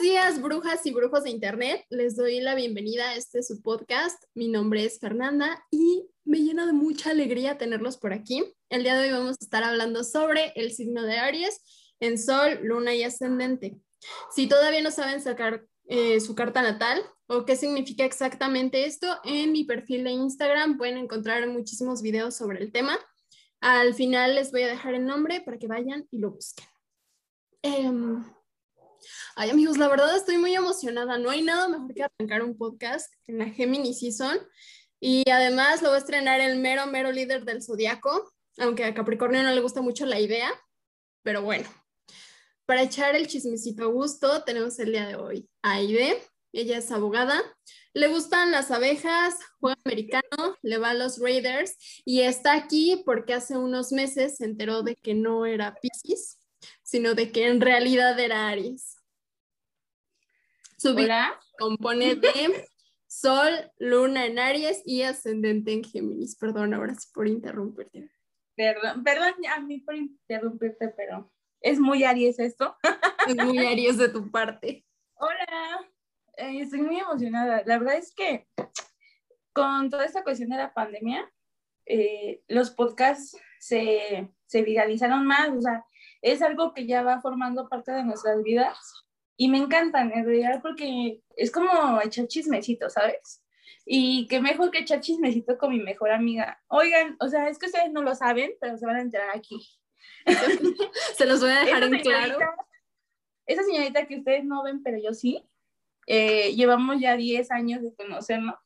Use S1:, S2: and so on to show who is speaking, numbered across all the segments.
S1: Días, brujas y brujos de Internet. Les doy la bienvenida a este su podcast. Mi nombre es Fernanda y me llena de mucha alegría tenerlos por aquí. El día de hoy vamos a estar hablando sobre el signo de Aries en Sol, Luna y Ascendente. Si todavía no saben sacar eh, su carta natal o qué significa exactamente esto, en mi perfil de Instagram pueden encontrar muchísimos videos sobre el tema. Al final les voy a dejar el nombre para que vayan y lo busquen. Em, ay amigos, la verdad estoy muy emocionada. No hay nada mejor que arrancar un podcast en la Gemini Season. Y además lo voy a estrenar el mero, mero líder del zodiaco, aunque a Capricornio no le gusta mucho la idea, pero bueno, para echar el chismecito a gusto, tenemos el día de hoy a Aide. Ella es abogada, le gustan las abejas, juega americano, le va a los Raiders y está aquí porque hace unos meses se enteró de que no era Pisces, sino de que en realidad era Aries. Su vida compone de Sol, Luna en Aries y ascendente en Géminis. Perdón, ahora sí por interrumpirte.
S2: Perdón, perdón a mí por interrumpirte, pero es muy Aries esto.
S1: Es muy Aries de tu parte.
S2: Hola, eh, estoy muy emocionada. La verdad es que con toda esta cuestión de la pandemia, eh, los podcasts se, se viralizaron más, o sea, es algo que ya va formando parte de nuestras vidas y me encantan en realidad porque es como echar chismecito, ¿sabes? Y qué mejor que echar chismecito con mi mejor amiga. Oigan, o sea, es que ustedes no lo saben, pero se van a enterar aquí.
S1: Se los voy a dejar en claro.
S2: Esa señorita que ustedes no ven, pero yo sí, eh, llevamos ya 10 años de conocernos.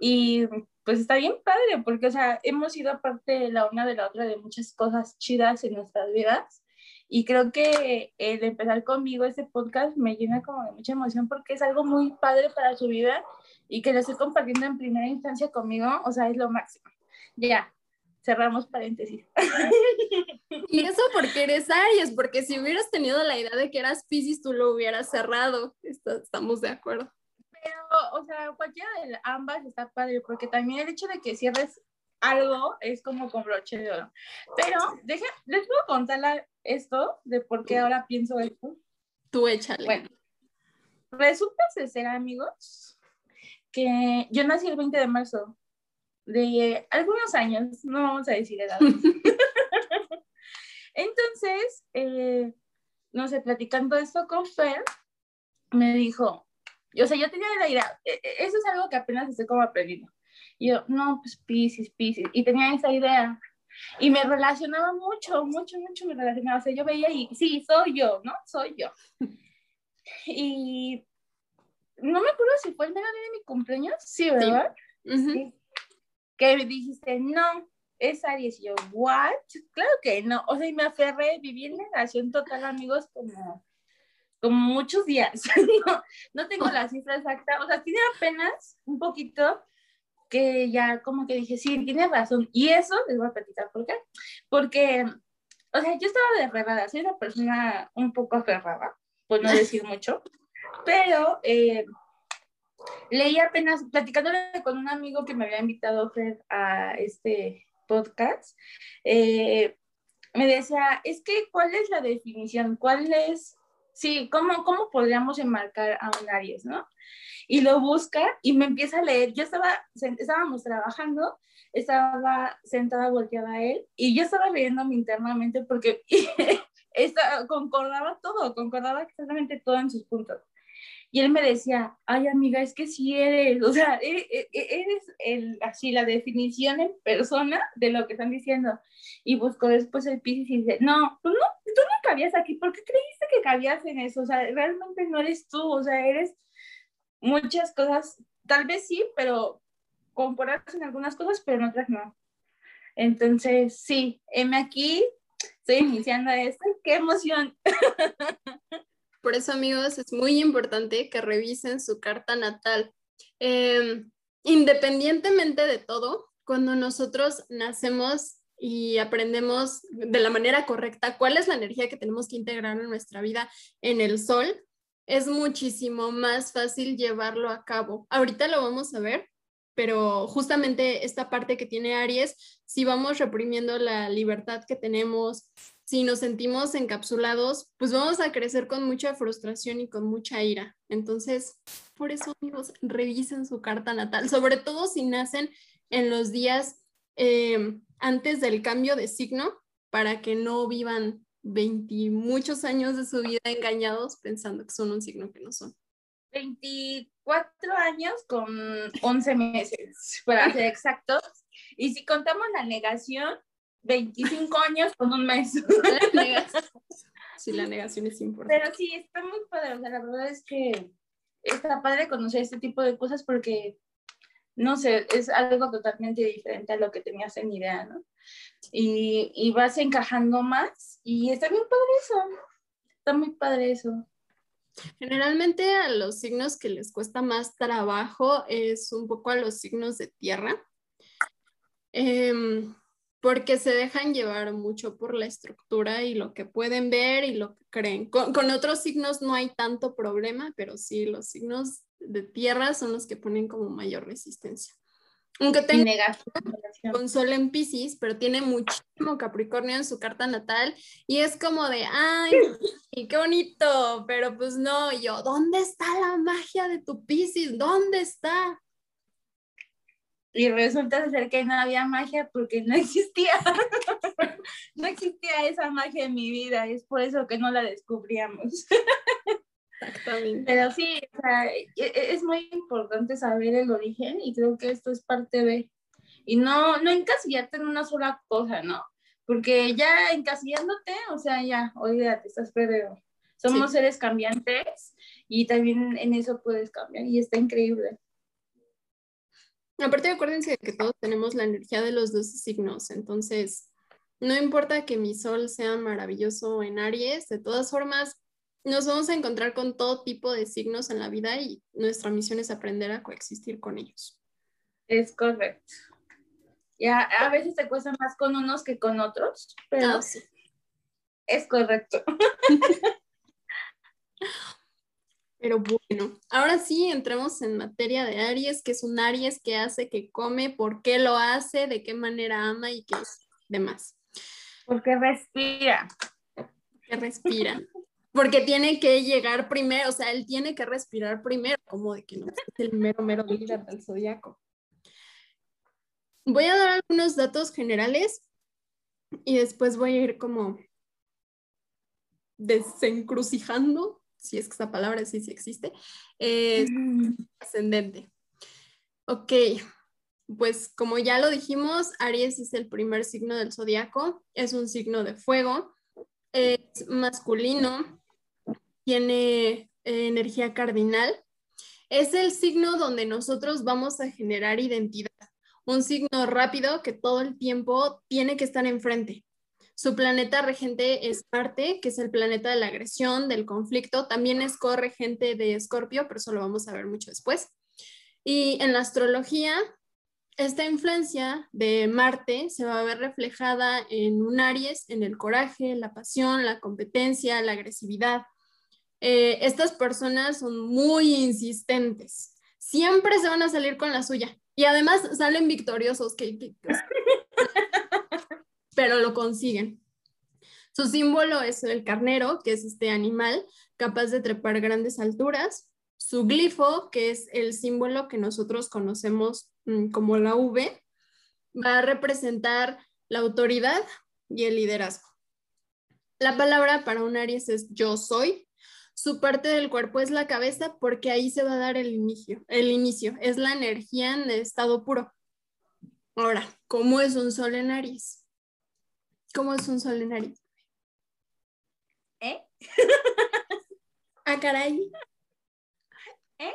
S2: Y pues está bien padre, porque, o sea, hemos sido parte la una de la otra de muchas cosas chidas en nuestras vidas. Y creo que el empezar conmigo este podcast me llena como de mucha emoción porque es algo muy padre para su vida y que lo estoy compartiendo en primera instancia conmigo, o sea, es lo máximo. Ya, cerramos paréntesis.
S1: Y eso porque eres Aries, porque si hubieras tenido la idea de que eras Pisces, tú lo hubieras cerrado. Estamos de acuerdo.
S2: Pero, o sea, cualquiera de ambas está padre, porque también el hecho de que cierres algo es como con broche de oro. Pero, deje, les puedo contar esto de por qué ahora pienso esto.
S1: Tú échale.
S2: Bueno, resulta ser, amigos, que yo nací el 20 de marzo de algunos años, no vamos a decir edad. Entonces, eh, no sé, platicando esto con Fer, me dijo, o sea, yo tenía la idea, e, e, eso es algo que apenas estoy como aprendiendo. Y yo, no, pues Pisces, Pisces, y tenía esa idea. Y me relacionaba mucho, mucho, mucho me relacionaba. O sea, yo veía y, sí, soy yo, ¿no? Soy yo. Y no me acuerdo si fue el mero día de mi cumpleaños, sí, ¿verdad? sí que dijiste, no, es Aries. Y yo, ¿what? Claro que no. O sea, y me aferré, viví en negación total, amigos, como, como muchos días. no, no tengo la cifra exacta. O sea, tiene apenas un poquito que ya como que dije, sí, tiene razón. Y eso les voy a platicar por qué. Porque, o sea, yo estaba de aferrada, soy una persona un poco aferrada, por no decir mucho, pero eh, leí apenas, platicándole con un amigo que me había invitado a este podcast, eh, me decía, es que, ¿cuál es la definición? ¿Cuál es, sí, cómo, cómo podríamos enmarcar a un Aries, no? Y lo busca y me empieza a leer. Yo estaba, estábamos trabajando, estaba sentada volteada a él y yo estaba leyéndome internamente porque concordaba todo, concordaba exactamente todo en sus puntos. Y él me decía, ay amiga, es que si eres, o sea, e, e, e, eres el, así la definición en persona de lo que están diciendo. Y buscó después el Pisces y dice, no, no, tú no cabías aquí, ¿por qué creíste que cabías en eso? O sea, realmente no eres tú, o sea, eres muchas cosas, tal vez sí, pero compararse en algunas cosas, pero en otras no. Entonces, sí, heme aquí, estoy iniciando esto, qué emoción.
S1: Por eso, amigos, es muy importante que revisen su carta natal. Em, independientemente de todo, cuando nosotros nacemos y aprendemos de la manera correcta cuál es la energía que tenemos que integrar en nuestra vida en el sol, es muchísimo más fácil llevarlo a cabo. Ahorita lo vamos a ver, pero justamente esta parte que tiene Aries, si vamos reprimiendo la libertad que tenemos, si nos sentimos encapsulados, pues vamos a crecer con mucha frustración y con mucha ira. Entonces, por eso, amigos, revisen su carta natal, sobre todo si nacen en los días eh, antes del cambio de signo, para que no vivan 20 muchos años de su vida engañados pensando que son un signo que no son.
S2: 24 años con 11 meses, para ser exactos. Y si contamos la negación, 25 años con un mes.
S1: Sí, la negación es importante.
S2: Pero sí, está muy padre. O sea, la verdad es que está padre conocer este tipo de cosas porque, no sé, es algo totalmente diferente a lo que tenías en idea, ¿no? Y, y vas encajando más y está bien padre eso. Está muy padre eso.
S1: Generalmente a los signos que les cuesta más trabajo es un poco a los signos de tierra. Eh, porque se dejan llevar mucho por la estructura y lo que pueden ver y lo que creen. Con, otros signos no hay tanto problema, pero sí, los signos de tierra son los que ponen como mayor resistencia. Aunque tenga con sol en Pisces, pero tiene muchísimo Capricornio en su carta natal y es como de, ay, qué bonito, pero pues no, yo, ¿dónde está la magia de tu Pisces? ¿Dónde está?
S2: y resulta ser que no había magia porque no existía. no existía esa magia en mi vida, es por eso que no la descubríamos. Exactamente. Pero sí, o sea, e, e, es muy importante saber el origen y creo que esto es parte de... Y no, no encasillarte en una sola cosa, ¿no? Porque ya encasillándote, o sea, ya, olvídate, estás perdido. Somos seres cambiantes y también en eso puedes cambiar y está increíble.
S1: Aparte, acuérdense que todos tenemos la energía de los dos signos, entonces no importa que mi sol sea maravilloso en Aries, de todas formas, nos vamos a encontrar con todo tipo de signos en la vida y nuestra misión es aprender a coexistir con ellos.
S2: Es correcto. Ya a veces te cuesta más con unos que con otros, pero ah, sí. es correcto.
S1: Pero bueno, ahora sí entremos en materia de Aries, que es un Aries que hace, que come, por qué lo hace, de qué manera ama y qué es demás.
S2: Porque respira.
S1: Que respira. Porque tiene que llegar primero, o sea, él tiene que respirar primero, como de que no es el mero, mero líder del zodiaco. Voy a dar algunos datos generales y después voy a ir como desencrucijando si es que esa palabra sí, sí existe, es mm. ascendente. Ok, pues como ya lo dijimos, Aries es el primer signo del zodiaco, es un signo de fuego, es masculino, tiene eh, energía cardinal, es el signo donde nosotros vamos a generar identidad, un signo rápido que todo el tiempo tiene que estar enfrente. Su planeta regente es Marte, que es el planeta de la agresión, del conflicto. También es corregente de Escorpio, pero eso lo vamos a ver mucho después. Y en la astrología, esta influencia de Marte se va a ver reflejada en un Aries, en el coraje, la pasión, la competencia, la agresividad. Eh, estas personas son muy insistentes. Siempre se van a salir con la suya. Y además salen victoriosos. pero lo consiguen. Su símbolo es el carnero, que es este animal capaz de trepar grandes alturas. Su glifo, que es el símbolo que nosotros conocemos mm, como la V, va a representar la autoridad y el liderazgo. La palabra para un Aries es yo soy. Su parte del cuerpo es la cabeza porque ahí se va a dar el inicio. El inicio es la energía en estado puro. Ahora, ¿cómo es un sol en Aries? ¿Cómo es un sol en Aries?
S2: ¿Eh?
S1: ah, caray.
S2: ¿Eh?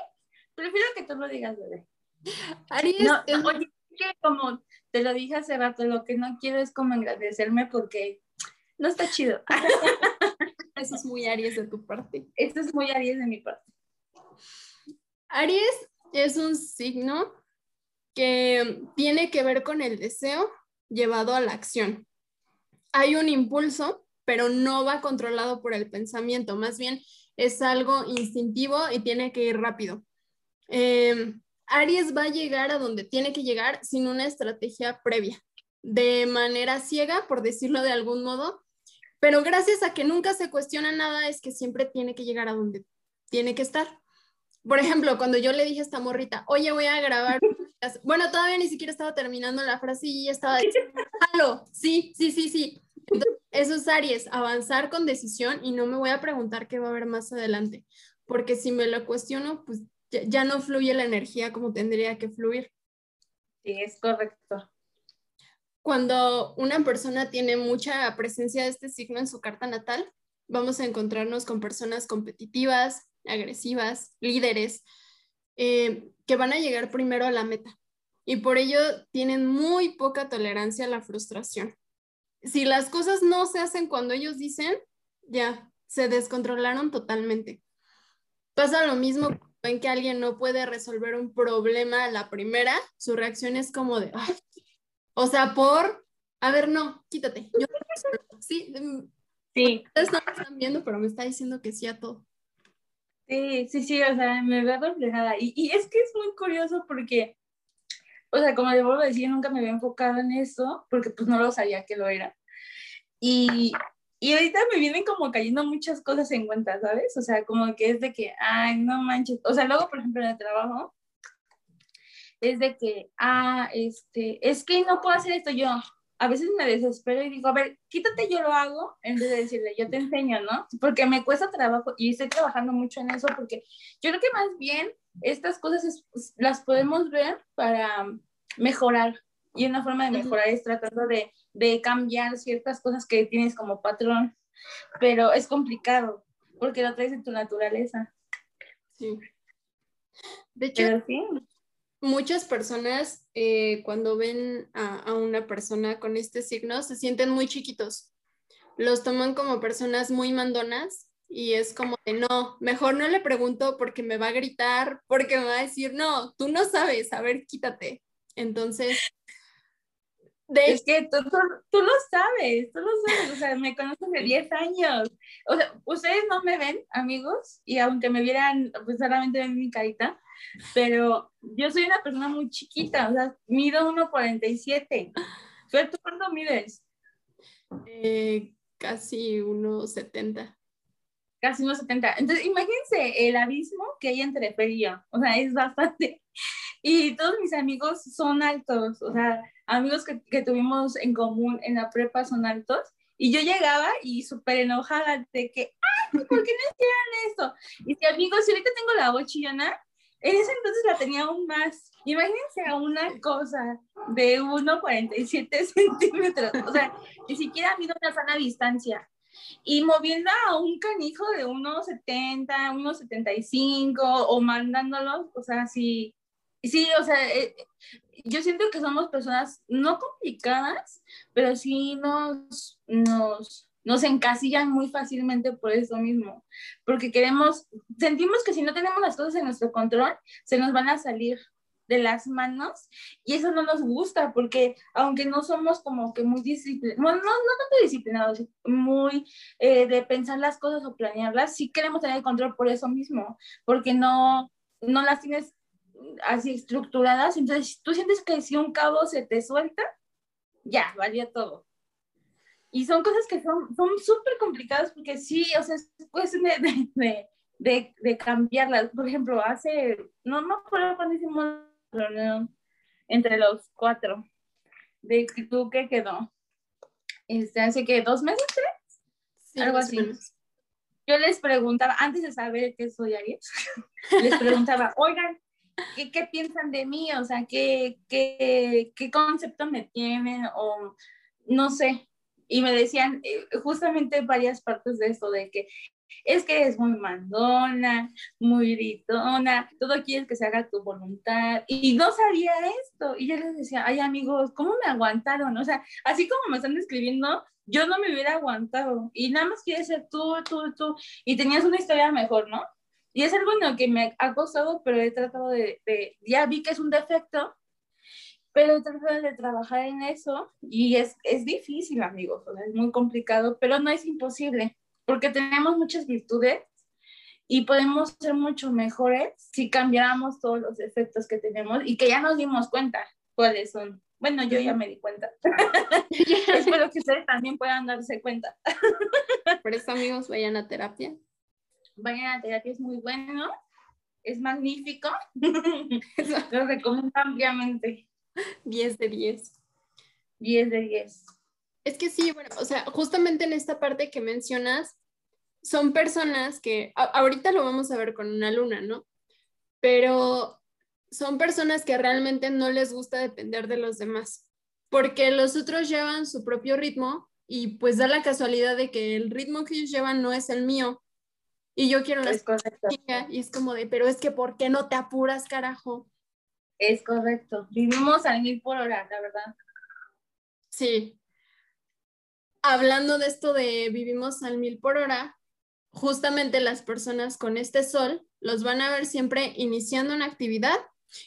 S2: Prefiero que tú lo digas, bebé.
S1: Aries.
S2: No, oye, que como te lo dije hace rato, lo que no quiero es como agradecerme porque no está chido.
S1: Eso es muy Aries de tu parte.
S2: Eso es muy Aries de mi parte.
S1: Aries es un signo que tiene que ver con el deseo llevado a la acción hay un impulso, pero no va controlado por el pensamiento, más bien es algo instintivo y tiene que ir rápido. Em, Aries va a llegar a donde tiene que llegar sin una estrategia previa, de manera ciega, por decirlo de algún modo, pero gracias a que nunca se cuestiona nada es que siempre tiene que llegar a donde tiene que estar. Por ejemplo, cuando yo le dije a esta morrita, oye, voy a grabar, bueno, todavía ni siquiera estaba terminando la frase y ya estaba diciendo, sí, sí, sí, sí. Entonces, eso es Aries, avanzar con decisión y no me voy a preguntar qué va a haber más adelante, porque si me lo cuestiono, pues ya, no fluye la energía como tendría que fluir.
S2: Sí, es correcto.
S1: Cuando una persona tiene mucha presencia de este signo en su carta natal, vamos a encontrarnos con personas competitivas, agresivas, líderes, eh, que van a llegar primero a la meta y por ello tienen muy poca tolerancia a la frustración. Si las cosas no se hacen cuando ellos dicen, ya, se descontrolaron totalmente. Pasa lo mismo en que alguien no puede resolver un problema a la primera, su reacción es como de, o sea, por, a ver, no, quítate. Yo, sí, mm, sí. Ustedes no me están viendo, pero me está diciendo que sí a todo.
S2: Sí, sí, sí, o sea, me veo reflejada. Y, y es que es muy curioso porque, o sea, como le vuelvo a decir, nunca me había enfocado en eso porque pues no lo sabía que lo era. Y, y ahorita me vienen como cayendo muchas cosas en cuenta, ¿sabes? O sea, como que es de que, ay, no manches. O sea, luego, por ejemplo, en el trabajo, es de que, ah, este, es que no puedo hacer esto yo a veces me desespero y digo, a ver, quítate, yo lo hago, en vez de decirle, yo te enseño, ¿no? Porque me cuesta trabajo y estoy trabajando mucho en eso porque yo creo que más bien estas cosas las podemos ver para mejorar. Y una forma de mejorar es tratando de, de cambiar ciertas cosas que tienes como patrón, pero es complicado porque lo traes en tu naturaleza. Sí.
S1: De hecho, sí muchas personas eh, cuando ven a, una persona con este signo se sienten muy chiquitos. Los toman como personas muy mandonas y es como de no, mejor no le pregunto porque me va a gritar, porque me va a decir, no, tú no sabes, a ver, quítate. Entonces,
S2: de es que tú, tú, lo sabes, tú lo sabes, o sea, me conoces de 10 años. O sea, ustedes no me ven, amigos, y aunque me vieran, pues solamente ven mi carita, pero yo soy una persona muy chiquita, o sea, mido 1,47. ¿Tú cuánto mides?
S1: Eh, casi 1,70.
S2: Casi 1,70. Entonces, imagínense el abismo que hay entre Fer y yo. O sea, es bastante. Y todos mis amigos son altos, o sea, amigos que, que tuvimos en común en la prepa son altos. Y yo llegaba y súper enojada de que, ¡ay, ¿por qué no hicieron esto? Y si amigos, si ahorita tengo la voz chillona, en ese entonces la tenía aún más. Imagínense a una cosa de 1,47 centímetros, o sea, ni siquiera mido una sana distancia. Y moviendo a un canijo de 1,70, 1,75 o mandándolos, o sea, sí, sí, o sea, eh, yo siento que somos personas no complicadas, pero sí nos, nos, nos encasillan muy fácilmente por eso mismo, porque queremos, sentimos que si no tenemos las cosas en nuestro control, se nos van a salir de las manos y eso no nos gusta porque aunque no somos como que muy disciplinados, no, tanto disciplinados, muy eh, de pensar las cosas o planearlas, sí queremos tener control por eso mismo, porque no, no las tienes así estructuradas, entonces tú sientes que si un cabo se te suelta, ya, valía todo. Y son cosas que son súper complicadas porque sí, o sea, es cuestión de, de, de, de, cambiarlas. Por ejemplo, hace, no me acuerdo cuando hicimos reunión entre los cuatro, de tú qué quedó. Este, hace que dos meses, tres, algo así. Yo les preguntaba, antes de saber que soy Aries, les preguntaba, oigan, ¿qué, ¿qué, piensan de mí? O sea, ¿qué, qué, qué concepto me tienen? O no sé, y me decían eh, justamente varias partes de esto, de que es que es muy mandona, muy gritona, todo quieres que se haga tu voluntad. Y no sabía esto. Y yo les decía, ay amigos, ¿cómo me aguantaron? O sea, así como me están describiendo, yo no me hubiera aguantado. Y nada más quieres ser tú, tú, tú. Y tenías una historia mejor, ¿no? Y es algo en lo que me ha costado, pero he tratado de, de ya vi que es un defecto, pero tratar de trabajar en eso y es, es difícil, amigos, es muy complicado, pero no es imposible, porque tenemos muchas virtudes y podemos ser mucho mejores si cambiáramos todos los efectos que tenemos y que ya nos dimos cuenta cuáles son. Bueno, yo ya me di cuenta. Espero que ustedes también puedan darse cuenta.
S1: Por eso, amigos, vayan a terapia.
S2: Vayan a terapia, es muy bueno, es magnífico. Lo recomiendo ampliamente.
S1: 10 de 10.
S2: 10 de 10.
S1: Es que sí, bueno, o sea, justamente en esta parte que mencionas, son personas que, ahorita lo vamos a ver con una luna, ¿no? Pero son personas que realmente no les gusta depender de los demás, porque los otros llevan su propio ritmo y pues da la casualidad de que el ritmo que ellos llevan no es el mío. Y yo quiero las y es como de, pero es que ¿por qué no te apuras, carajo?
S2: Es correcto. Vivimos al mil por hora, la verdad.
S1: Sí. Hablando de esto de vivimos al mil por hora, justamente las personas con este sol los van a ver siempre iniciando una actividad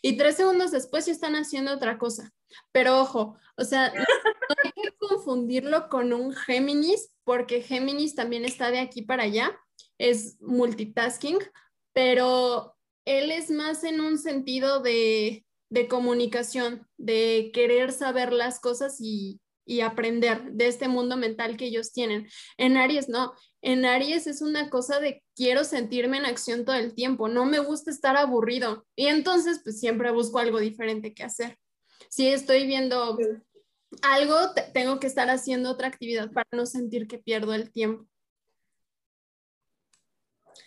S1: y tres segundos después ya están haciendo otra cosa. Pero ojo, o sea, no hay que confundirlo con un Géminis, porque Géminis también está de aquí para allá, es multitasking, pero él es más en un sentido de, de comunicación, de querer saber las cosas y, y aprender de este mundo mental que ellos tienen. En Aries no, en Aries es una cosa de quiero sentirme en acción todo el tiempo, no me gusta estar aburrido y entonces pues siempre busco algo diferente que hacer. Si estoy viendo algo, tengo que estar haciendo otra actividad para no sentir que pierdo el tiempo.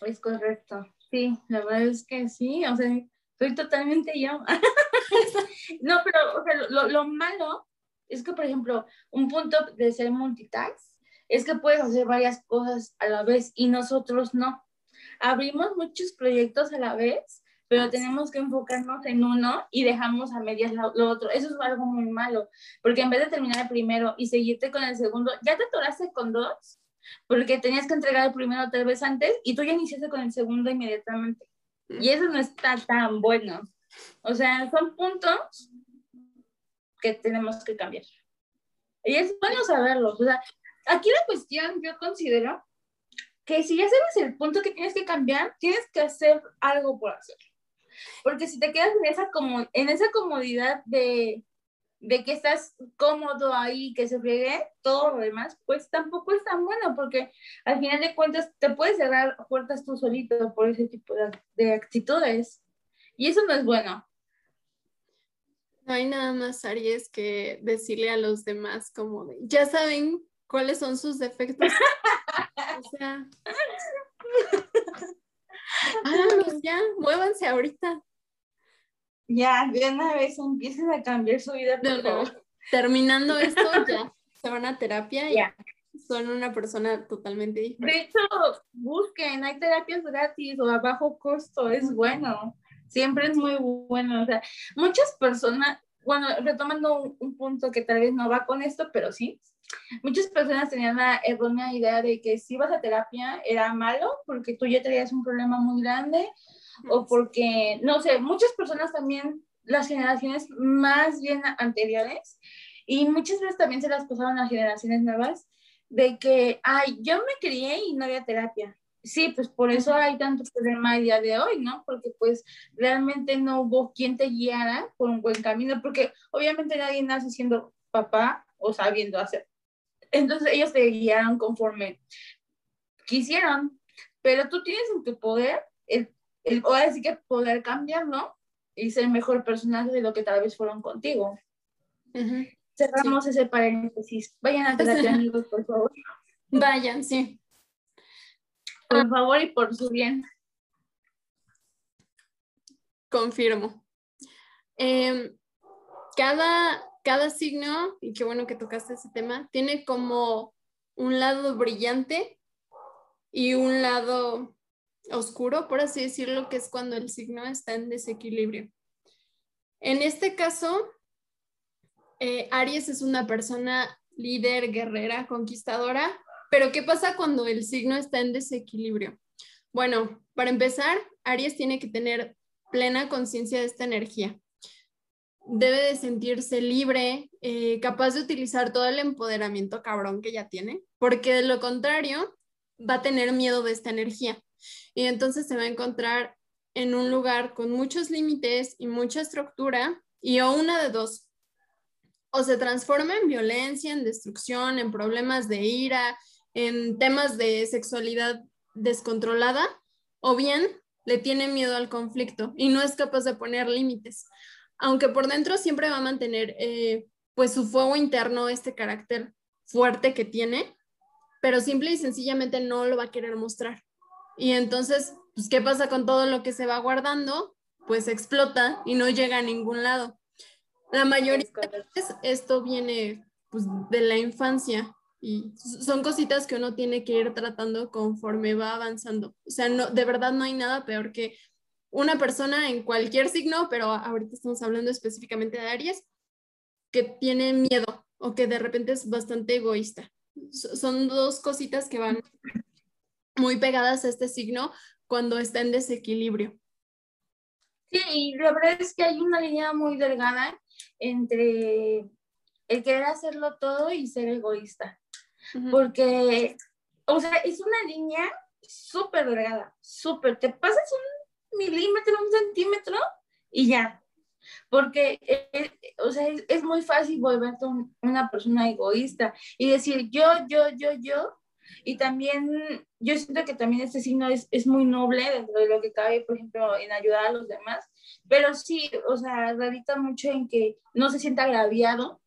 S2: Es correcto. Sí, la verdad es que sí, o sea, soy totalmente yo. no, pero o sea, lo, lo malo es que, por ejemplo, un punto de ser multitask es que puedes hacer varias cosas a la vez y nosotros no. Abrimos muchos proyectos a la vez, pero tenemos que enfocarnos en uno y dejamos a medias lo, otro. Eso es algo muy malo, porque en vez de terminar el primero y seguirte con el segundo, ya te atoraste con dos, porque tenías que entregar el primero tres veces antes y tú ya iniciaste con el segundo inmediatamente. Y eso no está tan bueno. O sea, son puntos que tenemos que cambiar. Y es bueno saberlo. O sea, aquí la cuestión yo considero que si ya sabes el punto que tienes que cambiar, tienes que hacer algo por hacerlo. Porque si te quedas en esa, como, en esa comodidad de, de que estás cómodo ahí, que se friegue todo lo demás, pues tampoco es tan bueno, porque al final de cuentas te puedes cerrar puertas tú solito por ese tipo de, de actitudes. Y eso no es bueno.
S1: No hay nada más, Aries, que decirle a los demás como de, ya saben cuáles son sus defectos. o sea, háganlos ya, muévanse ahorita.
S2: Ya, de una vez empiecen a cambiar su vida.
S1: Terminando esto, ya se van a terapia y son una persona totalmente diferente.
S2: De hecho, busquen, hay terapias gratis o a bajo costo, es bueno. Siempre es muy bueno. O sea, muchas personas, bueno, retomando un punto que tal vez no va con esto, pero sí, Muchas personas tenían la errónea idea de que si ibas a terapia era malo porque tú ya tenías un problema muy grande o porque, no sé, muchas personas también, las generaciones más bien anteriores, y muchas veces también se las pasaron a generaciones nuevas, de que, ay, yo me crié y no había terapia. Sí, pues por eso hay tanto problema el día de hoy, ¿no? Porque pues realmente no hubo quien te guiara por un buen camino, porque obviamente nadie nace siendo papá o sabiendo hacer entonces ellos te guiaron conforme quisieron, pero tú tienes en tu poder, el, el, o decir que poder cambiarlo y ser mejor personaje de lo que tal vez fueron contigo. Cerramos ese paréntesis. Vayan a terapia, amigos, por favor.
S1: Vayan, sí.
S2: Por favor y por su bien.
S1: Confirmo. Em, cada, cada signo, y qué bueno que tocaste ese tema, tiene como un lado brillante y un lado oscuro, por así decirlo, que es cuando el signo está en desequilibrio. En este caso, eh, Aries es una persona líder, guerrera, conquistadora, pero ¿qué pasa cuando el signo está en desequilibrio? Bueno, para empezar, Aries tiene que tener plena conciencia de esta energía debe de sentirse libre, eh, capaz de utilizar todo el empoderamiento cabrón que ya tiene, porque de lo contrario va a tener miedo de esta energía y entonces se va a encontrar en un lugar con muchos límites y mucha estructura y o una de dos, o se transforma en violencia, en destrucción, en problemas de ira, en temas de sexualidad descontrolada, o bien le tiene miedo al conflicto y no es capaz de poner límites, aunque por dentro siempre va a mantener eh, pues su fuego interno, este carácter fuerte que tiene, pero simple y sencillamente no lo va a querer mostrar. Y entonces, pues, ¿qué pasa con todo lo que se va guardando? Pues explota y no llega a ningún lado. La mayoría de veces esto viene pues, de la infancia y son cositas que uno tiene que ir tratando conforme va avanzando. O sea, no, de verdad no hay nada peor que una persona en cualquier signo, pero ahorita estamos hablando específicamente de Aries, que tiene miedo o que de repente es bastante egoísta. Son dos cositas que van muy pegadas a este signo cuando está en desequilibrio.
S2: Sí, y la verdad es que hay una línea muy delgada entre el querer hacerlo todo y ser egoísta. Porque, o sea, es una línea súper delgada, súper. Te pasas un milímetro, un centímetro y ya. Porque, eh, o sea, es, muy fácil volverte una persona egoísta y decir yo, yo, yo, yo. Y también, yo siento que también este signo es, es muy noble dentro de lo que cabe, por ejemplo, en ayudar a los demás pero sí, o sea, radica mucho en que no se sienta agraviado,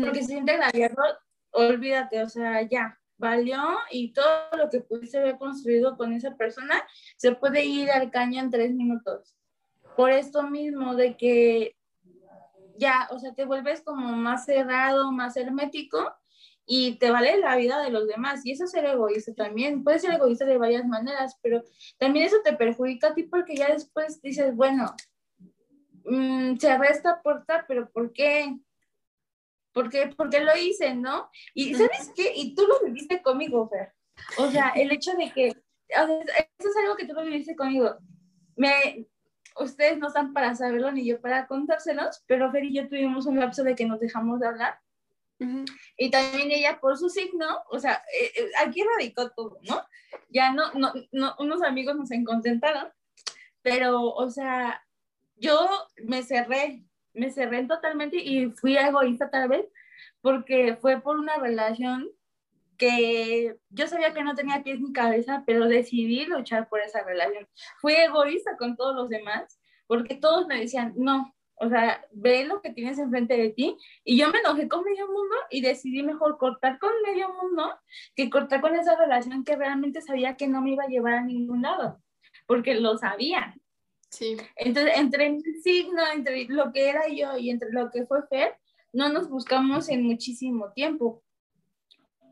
S2: porque se siente agraviado, olvídate, o sea, ya, valió y todo lo que pudiste haber construido con esa persona se puede ir al caño en tres minutos. Por esto mismo de que ya, o sea, te vuelves como más cerrado, más hermético y te vale la vida de los demás. Y eso es ser egoísta también. Puedes ser egoísta de varias maneras, pero también eso te perjudica a ti porque ya después dices, bueno, mmm, cerré esta puerta, pero ¿por qué? ¿Por qué? Porque lo hice, ¿no? Y ¿sabes qué? Y tú lo viviste conmigo, Fer. O sea, el hecho de que, eso es algo que tú lo viviste conmigo. Me, ustedes no están para saberlo ni yo para contárselos, pero Fer y yo tuvimos un lapso de que nos dejamos de hablar y también ella por su signo, o sea, eh, eh, aquí radicó todo, ¿no? Ya no, no, no, unos amigos nos encontentaron, pero, o sea, yo me cerré, me cerré totalmente y fui egoísta tal vez, porque fue por una relación que yo sabía que no tenía pies ni cabeza, pero decidí luchar por esa relación. Fui egoísta con todos los demás, porque todos me decían, no, o sea, ve lo que tienes enfrente de ti. Y yo me enojé con medio mundo y decidí mejor cortar con medio mundo que cortar con esa relación que realmente sabía que no me iba a llevar a ningún lado, porque lo sabía. Sí. Entonces, entre mi signo, entre lo que era yo y entre lo que fue Fer, no nos buscamos en muchísimo tiempo.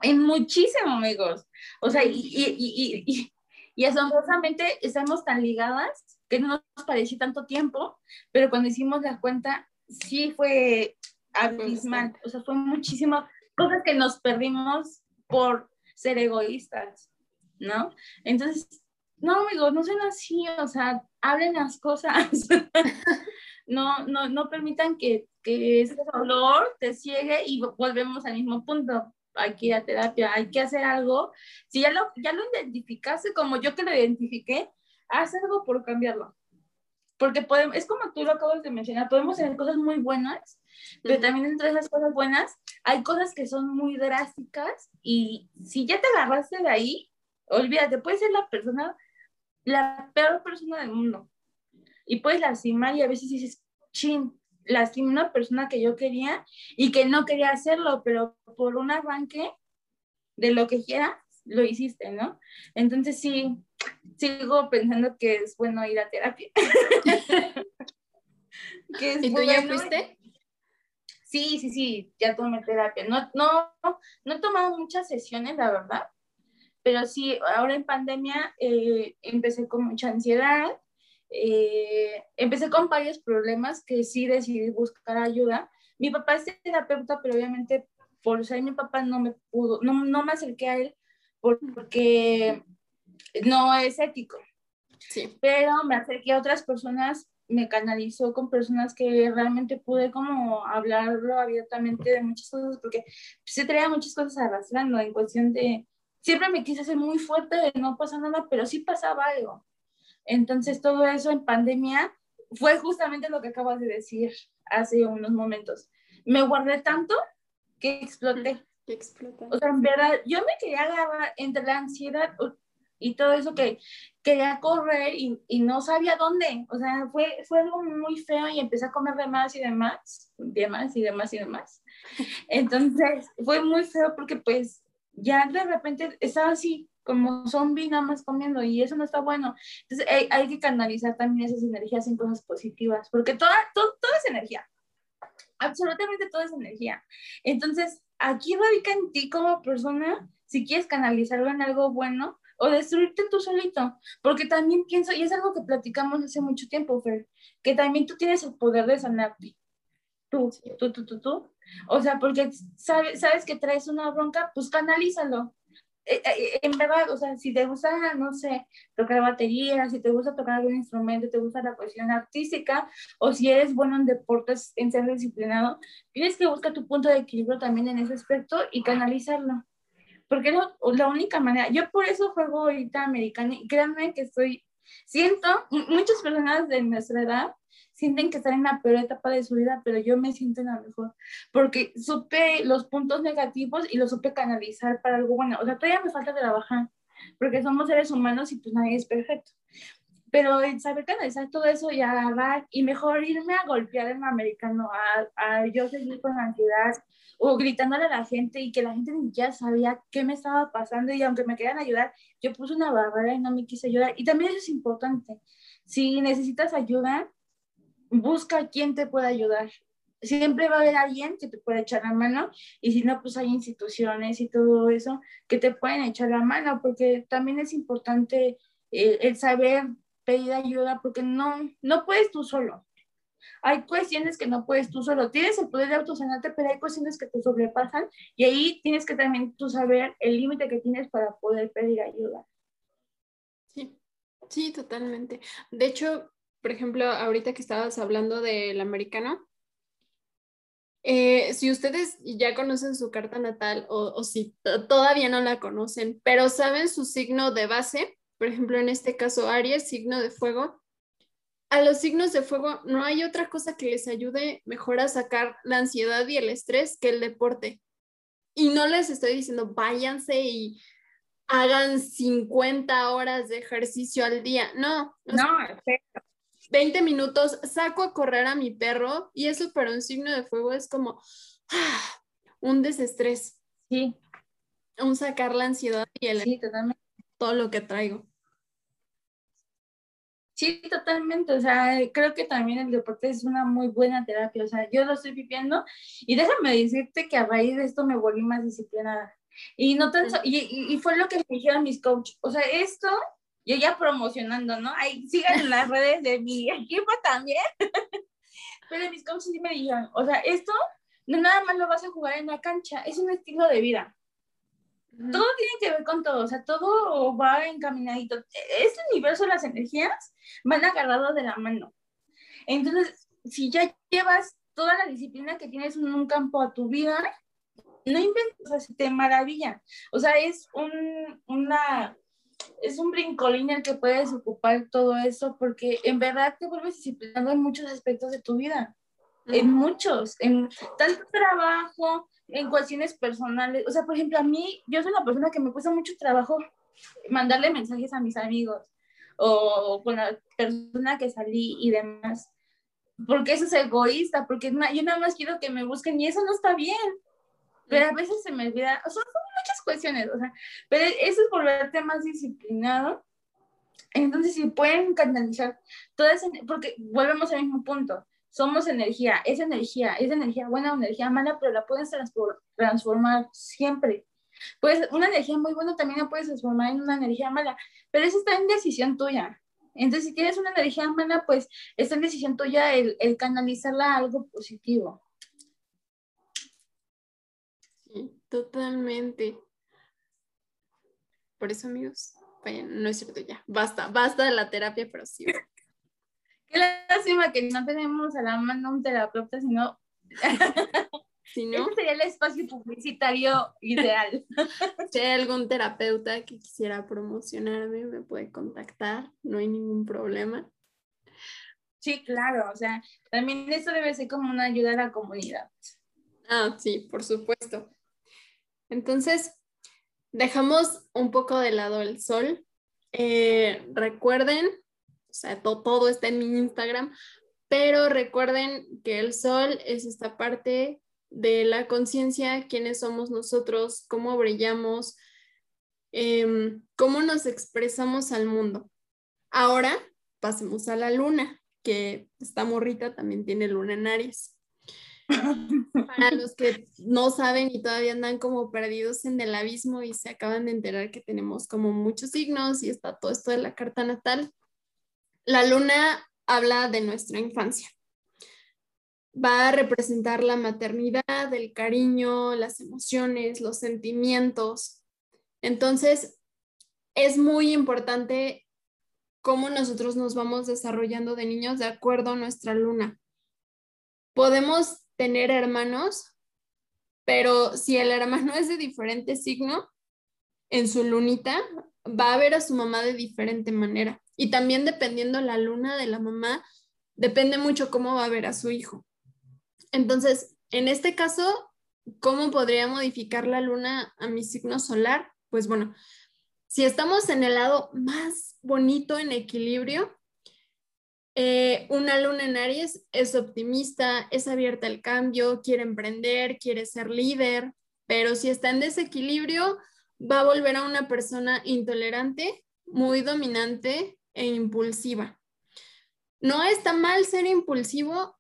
S2: En muchísimo, amigos. O sea, y, y, y, y, y asombrosamente estamos tan ligadas que no nos pareció tanto tiempo, pero cuando hicimos la cuenta, sí fue abismal. O sea, fue muchísimas cosas que nos perdimos por ser egoístas, ¿no? Entonces, no, amigos, no sean así, o sea, hablen las cosas. no, no, no permitan que, que ese dolor te ciegue y volvemos al mismo punto. Hay que ir a terapia, hay que hacer algo. Si ya lo, ya lo identificaste como yo que lo identifiqué, haz algo por cambiarlo. Porque podemos, es como tú lo acabas de mencionar, podemos hacer cosas muy buenas, pero también entre esas cosas buenas hay cosas que son muy drásticas y si ya te agarraste de ahí, olvídate, puedes ser la persona, la peor persona del mundo. Y puedes lastimar y a veces dices, chin, lastimé una persona que yo quería y que no quería hacerlo, pero por un arranque de lo que quiera, lo hiciste, ¿no? Entonces sí, sigo pensando que es bueno ir a terapia.
S1: ¿Y tú ya fuiste?
S2: Sí, sí, sí, ya tomé terapia. No, no, no he tomado muchas sesiones, la verdad, pero sí, ahora en pandemia eh, empecé con mucha ansiedad, eh, empecé con varios problemas que sí decidí buscar ayuda. Mi papá es terapeuta, pero obviamente por ser mi papá no me pudo, no, no me acerqué a él porque no es ético. Sí. Pero me acerqué a otras personas, me canalizó con personas que realmente pude como hablarlo abiertamente de muchas cosas, porque se traía muchas cosas arrastrando en cuestión de, siempre me quise hacer muy fuerte de no pasa nada, pero sí pasaba algo. Entonces todo eso en pandemia fue justamente lo que acabas de decir hace unos momentos. me guardé tanto que exploté.
S1: Que explota.
S2: O sea, en verdad, yo me quería agarrar entre la ansiedad y todo eso que quería correr y, y, no sabía dónde. O sea, fue, fue algo muy feo y empecé a comer de más y demás, demás y demás y demás. Entonces, fue muy feo porque pues ya de repente estaba así como zombie nada más comiendo y eso no está bueno. Entonces hay, hay que canalizar también esas energías en cosas positivas, porque toda, todo, toda es energía. Absolutamente todo es energía. Entonces, aquí radica en ti como persona si quieres canalizarlo en algo bueno o destruirte tú solito, porque también pienso, y es algo que platicamos hace mucho tiempo, Fer, que también tú tienes el poder de sanarte. Tú, tú, tú, tú, tú. O sea, porque sabes, sabes que traes una bronca, pues canalízalo. Eh, eh, en verdad, o sea, si te gusta, no sé, tocar batería, si te gusta tocar algún instrumento, te gusta la cuestión artística, o si eres bueno en deportes, en ser disciplinado, tienes que buscar tu punto de equilibrio también en ese aspecto y canalizarlo. Porque es la única manera. Yo por eso juego ahorita americano y créanme que estoy, siento, muchas personas de nuestra edad sienten que están en la peor etapa de su vida, pero yo me siento en la mejor, porque supe los puntos negativos y los supe canalizar para algo bueno. O sea, todavía me falta trabajar, porque somos seres humanos y pues nadie es perfecto. Pero el saber canalizar todo eso y agarrar y mejor irme a golpear en americano, a, a yo seguir con ansiedad o gritándole a la gente y que la gente ya sabía qué me estaba pasando y aunque me querían ayudar, yo puse una barrera y no me quise ayudar. Y también eso es importante. Si necesitas ayuda, busca a quien te pueda ayudar. Siempre va a haber alguien que te pueda echar la mano y si no, pues hay instituciones y todo eso que te pueden echar la mano porque también es importante eh, el, saber pedir ayuda porque no, no puedes tú solo. Hay cuestiones que no puedes tú solo. Tienes el poder de autosanarte, pero hay cuestiones que te sobrepasan y ahí tienes que también tú saber el límite que tienes para poder pedir ayuda.
S1: Sí, sí, totalmente. De hecho, por ejemplo, ahorita que estabas hablando del americano, eh, si ustedes ya conocen su carta natal o, si todavía no la conocen, pero saben su signo de base, por ejemplo, en este caso Aries, signo de fuego, a los signos de fuego no hay otra cosa que les ayude mejor a sacar la ansiedad y el estrés que el deporte. Y no les estoy diciendo váyanse y hagan 50 horas de ejercicio al día. No.
S2: No,
S1: 20 minutos, saco a correr a mi perro y eso para un signo de fuego es como ah, un desestrés.
S2: Sí.
S1: Un sacar la ansiedad y el
S2: sí, totalmente.
S1: todo lo que traigo.
S2: Sí, totalmente. O sea, creo que también el deporte es una muy buena terapia. O sea, yo lo estoy viviendo y déjame decirte que a raíz de esto me volví más disciplinada. Y no tan, y, y, fue lo que me dijeron mis coaches. O sea, esto yo ya promocionando, ¿no? Ahí sigan en las redes de mi equipo también. Pero mis coaches sí me dijeron, o sea, esto no nada más lo vas a jugar en la cancha, es un estilo de vida. Todo tiene que ver con todo, o sea, todo va encaminadito. Este universo, las energías van agarrados de la mano. Entonces, si ya llevas toda la disciplina que tienes en un campo a tu vida, no inventes, o sea, te maravilla. O sea, es un, una, es un brincolín el que puedes ocupar todo eso porque en verdad te vuelves disciplinando en muchos aspectos de tu vida, en muchos, en tanto trabajo, en cuestiones personales. O sea, por ejemplo, a mí, yo soy una persona que me cuesta mucho trabajo mandarle mensajes a mis amigos o con la persona que salí y demás. Porque eso es egoísta, porque yo nada más quiero que me busquen y eso no está bien. Pero a veces se me olvida, o sea, son muchas cuestiones, o sea, pero eso es volverte más disciplinado. Entonces, si pueden canalizar toda esa, porque volvemos al mismo punto, somos energía, es energía, es energía buena o energía mala, pero la puedes transformar siempre. Pues una energía muy buena también la puedes transformar en una energía mala, pero eso está en decisión tuya. Entonces, si tienes una energía mala, pues está en decisión tuya el, el canalizarla a algo positivo.
S1: Totalmente. Por eso, amigos, no es cierto ya. Basta, basta de la terapia, pero sí.
S2: Qué lástima que no tenemos a la mano un terapeuta, sino.
S1: Si no,
S2: Ese sería el espacio publicitario ideal.
S1: si hay algún terapeuta que quisiera promocionarme, me puede contactar, no hay ningún problema.
S2: Sí, claro, o sea, también eso debe ser como una ayuda a la comunidad.
S1: Ah, sí, por supuesto. Entonces, dejamos un poco de lado el sol. Eh, recuerden, o sea, todo está en mi Instagram, pero recuerden que el sol es esta parte de la conciencia, quiénes somos nosotros, cómo brillamos, em, cómo nos expresamos al mundo. Ahora pasemos a la luna, que esta morrita también tiene luna en Aries. Para los que no saben y todavía andan como perdidos en el abismo y se acaban de enterar que tenemos como muchos signos y está todo esto de la carta natal, la luna habla de nuestra infancia. Va a representar la maternidad, el cariño, las emociones, los sentimientos. Entonces, es muy importante cómo nosotros nos vamos desarrollando de niños de acuerdo a nuestra luna. Podemos tener hermanos, pero si el hermano es de diferente signo, en su lunita va a ver a su mamá de diferente manera. Y también dependiendo la luna de la mamá, depende mucho cómo va a ver a su hijo. Entonces, en este caso, ¿cómo podría modificar la luna a mi signo solar? Pues bueno, si estamos en el lado más bonito en equilibrio, eh, una luna en Aries es optimista, es abierta al cambio, quiere emprender, quiere ser líder, pero si está en desequilibrio, va a volver a una persona intolerante, muy dominante e impulsiva. No está mal ser impulsivo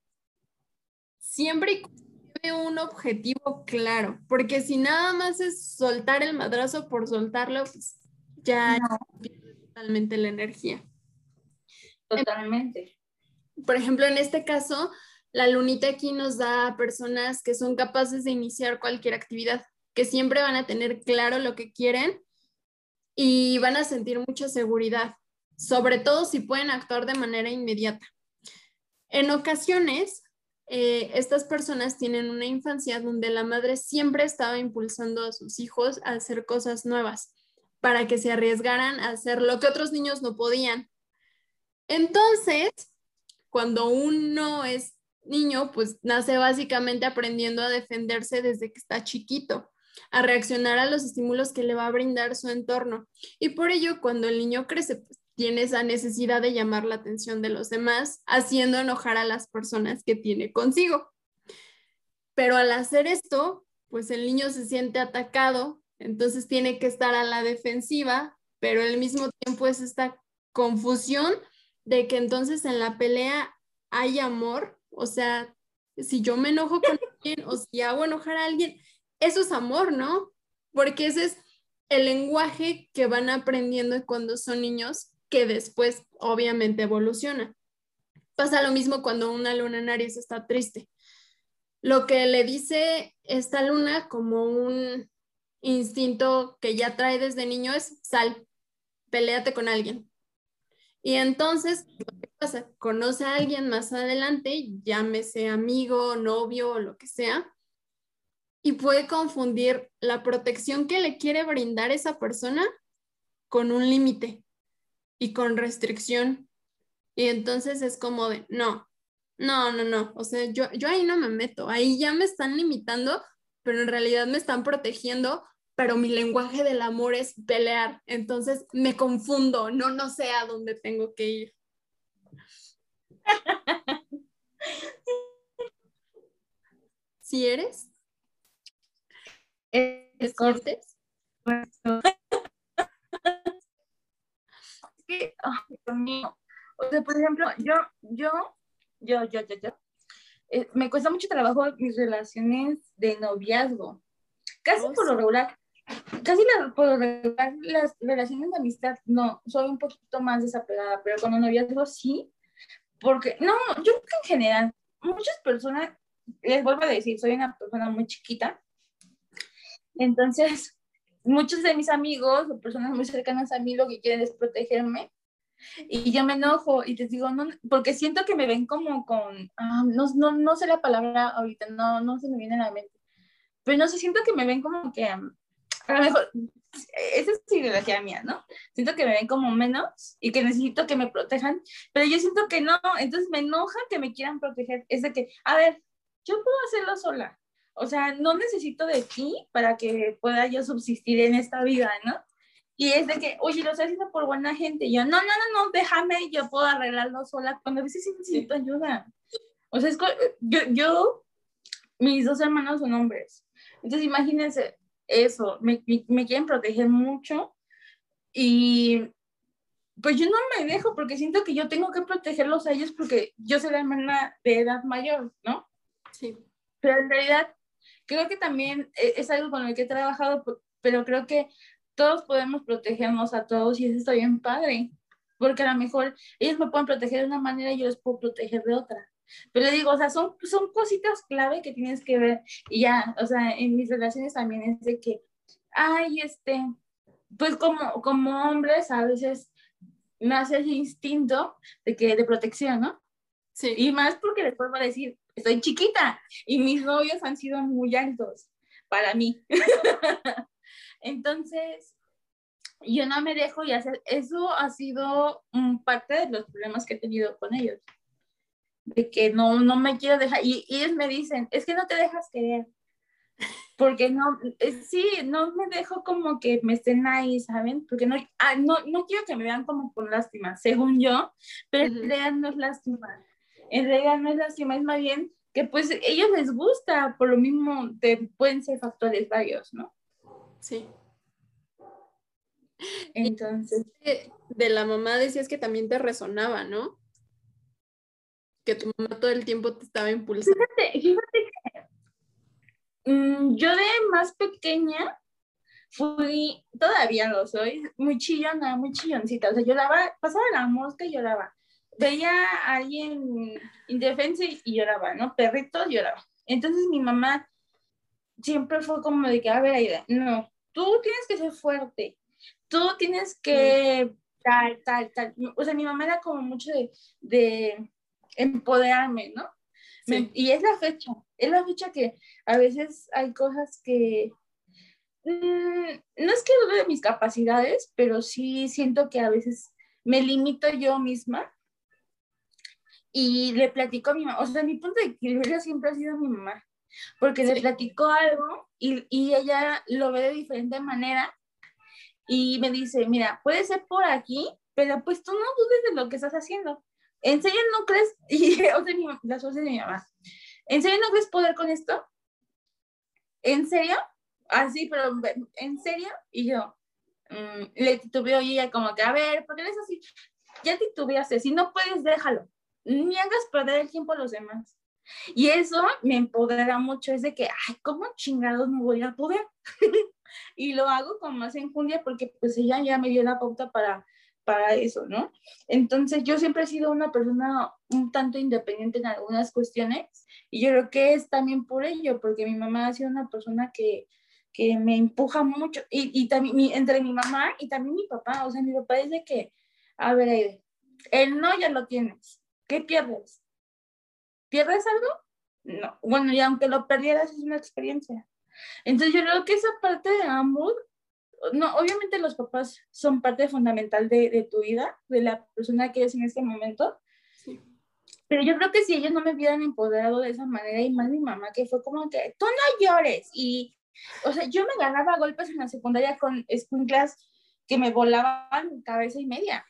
S1: siempre y cuando un objetivo claro, porque si nada más es soltar el madrazo por soltarlo, pues ya pierde totalmente la energía.
S2: Totalmente.
S1: Por ejemplo, en este caso, la lunita aquí nos da a personas que son capaces de iniciar cualquier actividad, que siempre van a tener claro lo que quieren y van a sentir mucha seguridad, sobre todo si pueden actuar de manera inmediata. En ocasiones, eh, estas personas tienen una infancia donde la madre siempre estaba impulsando a sus hijos a hacer cosas nuevas para que se arriesgaran a hacer lo que otros niños no podían. Entonces, cuando uno es niño, pues nace básicamente aprendiendo a defenderse desde que está chiquito, a reaccionar a los estímulos que le va a brindar su entorno. Y por ello, cuando el niño crece, pues, tiene esa necesidad de llamar la atención de los demás, haciendo enojar a las personas que tiene consigo. Pero al hacer esto, pues el niño se siente atacado, entonces tiene que estar a la defensiva, pero al mismo tiempo es esta confusión de que entonces en la pelea hay amor, o sea, si yo me enojo con alguien o si hago enojar a alguien, eso es amor, ¿no? Porque ese es el lenguaje que van aprendiendo cuando son niños, que después obviamente evoluciona. Pasa lo mismo cuando una luna en está triste. Lo que le dice esta luna como un instinto que ya trae desde niño es sal, peleate con alguien. Y entonces, ¿qué pasa? Conoce a alguien más adelante, llámese amigo, novio o lo que sea, y puede confundir la protección que le quiere brindar esa persona con un límite y con restricción. Y entonces es como de, no, no, no, no, o sea, yo, yo ahí no me meto, ahí ya me están limitando, pero en realidad me están protegiendo pero mi lenguaje del amor es pelear. Entonces me confundo, no, no sé a dónde tengo que ir. ¿Sí eres?
S2: ¿Es cortes? Que, mío. O sea, por ejemplo, yo, yo, yo, yo, yo, yo, eh, me cuesta mucho trabajo mis relaciones de noviazgo. Casi oh, por lo regular, casi la, por las relaciones de amistad, no, soy un poquito más desapegada, pero con el noviazgo sí, porque, no, yo creo que en general, muchas personas, les vuelvo a decir, soy una persona muy chiquita, entonces, muchos de mis amigos o personas muy cercanas a mí lo que quieren es protegerme, y yo me enojo y les digo, no, porque siento que me ven como con, ah, no, no, no sé la palabra ahorita, no, no se me viene a la mente, pero no sé, siento que me ven como que a lo mejor, esa es ideología mía, ¿no? Siento que me ven como menos y que necesito que me protejan, pero yo siento que no, entonces me enoja que me quieran proteger. Es de que, a ver, yo puedo hacerlo sola. O sea, no necesito de ti para que pueda yo subsistir en esta vida, ¿no? Y es de que, oye, lo estoy haciendo por buena gente. Y yo, no, no, no, no, déjame, yo puedo arreglarlo sola. Cuando a veces sí necesito ayuda. O sea, es, yo, yo, mis dos hermanos son hombres. Entonces, imagínense eso, me, me quieren proteger mucho y pues yo no me dejo porque siento que yo tengo que protegerlos a ellos porque yo soy la hermana de edad mayor, ¿no?
S1: Sí.
S2: Pero en realidad creo que también e, es algo con lo que he trabajado, pero creo que todos podemos protegernos a todos y eso está bien padre, porque a lo mejor ellos me pueden proteger de una manera y yo les puedo proteger de otra. Pero le digo, o sea, son, son cositas clave que tienes que ver y ya, o sea, en mis relaciones también es de que, ay, este, pues como, como hombres a veces nace ese instinto de que de protección, ¿no?
S1: Sí.
S2: Y más porque les puedo decir, estoy chiquita y mis novios han sido muy altos para mí. Entonces, yo no me dejo y hacer, eso ha sido parte de los problemas que he tenido con ellos. De que no, no me quiero dejar, y, y ellos me dicen, es que no te dejas querer porque no, eh, sí, no me dejo como que me estén ahí, ¿saben? Porque no, ah, no, no quiero que me vean como con lástima, según yo, pero en realidad no es lástima, en realidad no es lástima, es más bien que pues ellos les gusta, por lo mismo te, pueden ser factores varios, ¿no?
S1: Sí.
S2: Entonces.
S1: De la mamá decías que también te resonaba, ¿no? Que tu mamá todo el tiempo te estaba impulsando.
S2: Fíjate, fíjate Mm, yo de más pequeña fui, todavía lo soy, muy chillona, muy chilloncita. O sea, lloraba, pasaba la mosca y lloraba. Veía a alguien indefenso y lloraba, ¿no? Perritos lloraba. Entonces mi mamá siempre fue como de que, a ver, Aida, no, tú tienes que ser fuerte, tú tienes que tal, tal, tal. O sea, mi mamá era como mucho de, de empoderarme, ¿no? y es la fecha, es la fecha que a veces hay cosas que mm, no es que dude de mis capacidades, pero sí siento que a veces me limito yo misma y le platico a mi mamá, o sea, mi punto de equilibrio siempre ha sido mi mamá, porque le platico algo y, y ella lo ve de diferente manera y me dice, mira, puede ser por aquí, pero pues tú no dudes de lo que estás haciendo. ¿En serio no crees? Y o sea, las voces de mi mamá. ¿En serio no crees poder con esto? ¿En serio? Así, pero ¿en serio? Y yo mm, le titubeo y ella como que, a ver, ¿por qué eres así? Ya titubeaste, si no puedes, déjalo. Ni hagas perder el tiempo a los demás. Y eso me empodera mucho, es de que, ay, ¿cómo chingados no voy a poder? y lo hago con más enjundia porque pues ella ya me dio la pauta para para eso, ¿no? Entonces yo siempre he sido una persona un tanto independiente en algunas cuestiones y yo creo que es también por ello, porque mi mamá ha sido una persona que, que me empuja mucho y, y también entre mi mamá y también mi papá, o sea, mi papá dice que, a ver, el no ya lo tienes, ¿qué pierdes? ¿Pierdes algo? No, bueno, y aunque lo perdieras es una experiencia. Entonces yo creo que esa parte de ambos no, obviamente los papás son parte fundamental de, de, tu vida, de la persona que eres en este momento. Sí. Pero yo creo que si ellos no me hubieran empoderado de esa manera, y más mi mamá, que fue como que, tú no llores. Y, o sea, yo me ganaba golpes en la secundaria con escuinclas que me volaban cabeza y media.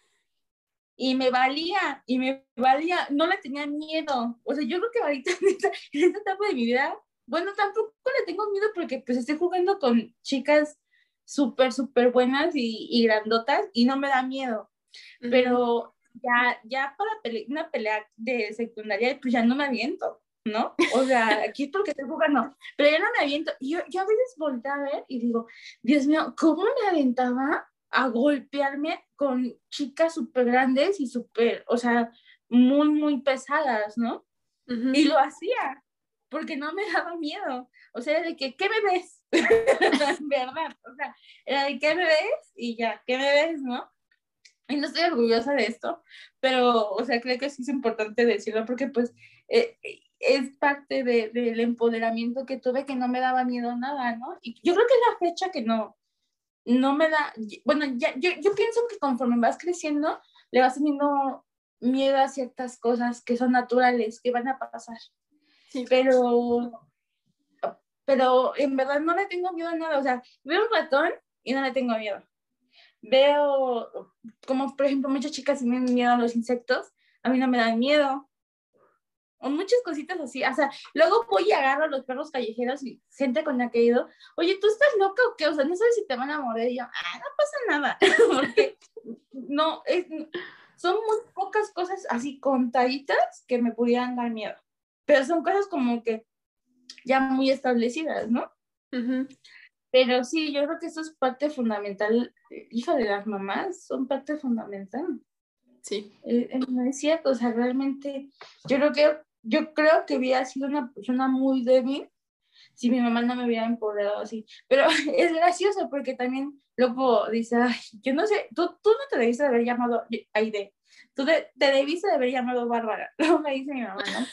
S2: Y me valía, y me valía, no le tenía miedo. O sea, yo creo que ahorita en esta, en esta etapa de mi vida, bueno, tampoco le tengo miedo porque pues estoy jugando con chicas súper, súper buenas y, y, grandotas y no me da miedo. Pero ya, ya para una pelea de secundaria, pues ya no me aviento, ¿no? O sea, aquí es porque estoy jugando, pero ya no me aviento. Y yo, yo a veces volteo a ver y digo, Dios mío, ¿cómo me aventaba a golpearme con chicas súper grandes y súper, o sea, muy, muy pesadas, ¿no? Y lo hacía, porque no me daba miedo. O sea, de que, ¿qué me ves? ¿Verdad? O sea, era de, ¿qué me ves? Y ya, ¿qué me ves? ¿No? Y no estoy orgullosa de esto, pero, o sea, creo que sí es importante decirlo porque, pues, eh, es parte de, del empoderamiento que tuve que no me daba miedo nada, ¿no? Y yo creo que es la fecha que no, no me da, bueno, ya, yo, yo pienso que conforme vas creciendo, le vas teniendo miedo a ciertas cosas que son naturales, que van a pasar. Sí. Pero pero en verdad no le tengo miedo a nada. O sea, veo un ratón y no le tengo miedo. Veo, como por ejemplo, muchas chicas tienen miedo a los insectos, a mí no me dan miedo. O muchas cositas así. O sea, luego voy y agarro a los perros callejeros y gente con la que he ido, oye, ¿tú estás loca o qué? O sea, no sabes si te van a morder. Y yo, ah, no pasa nada. Porque no, es, son muy pocas cosas así contaditas que me pudieran dar miedo. Pero son cosas como que ya muy establecidas, ¿no? Pero sí, yo creo que eso es parte fundamental, hija de las mamás, son parte fundamental.
S1: Sí.
S2: Eh, eh, no es cierto, o sea, realmente, yo creo que, yo creo que hubiera sido una persona muy débil si mi mamá no me hubiera empoderado así. Pero es gracioso porque también luego dice, ay, yo no sé, tú, tú no te debiste de haber llamado Aide, tú te, te debiste de haber llamado Bárbara, luego me dice mi mamá, ¿no?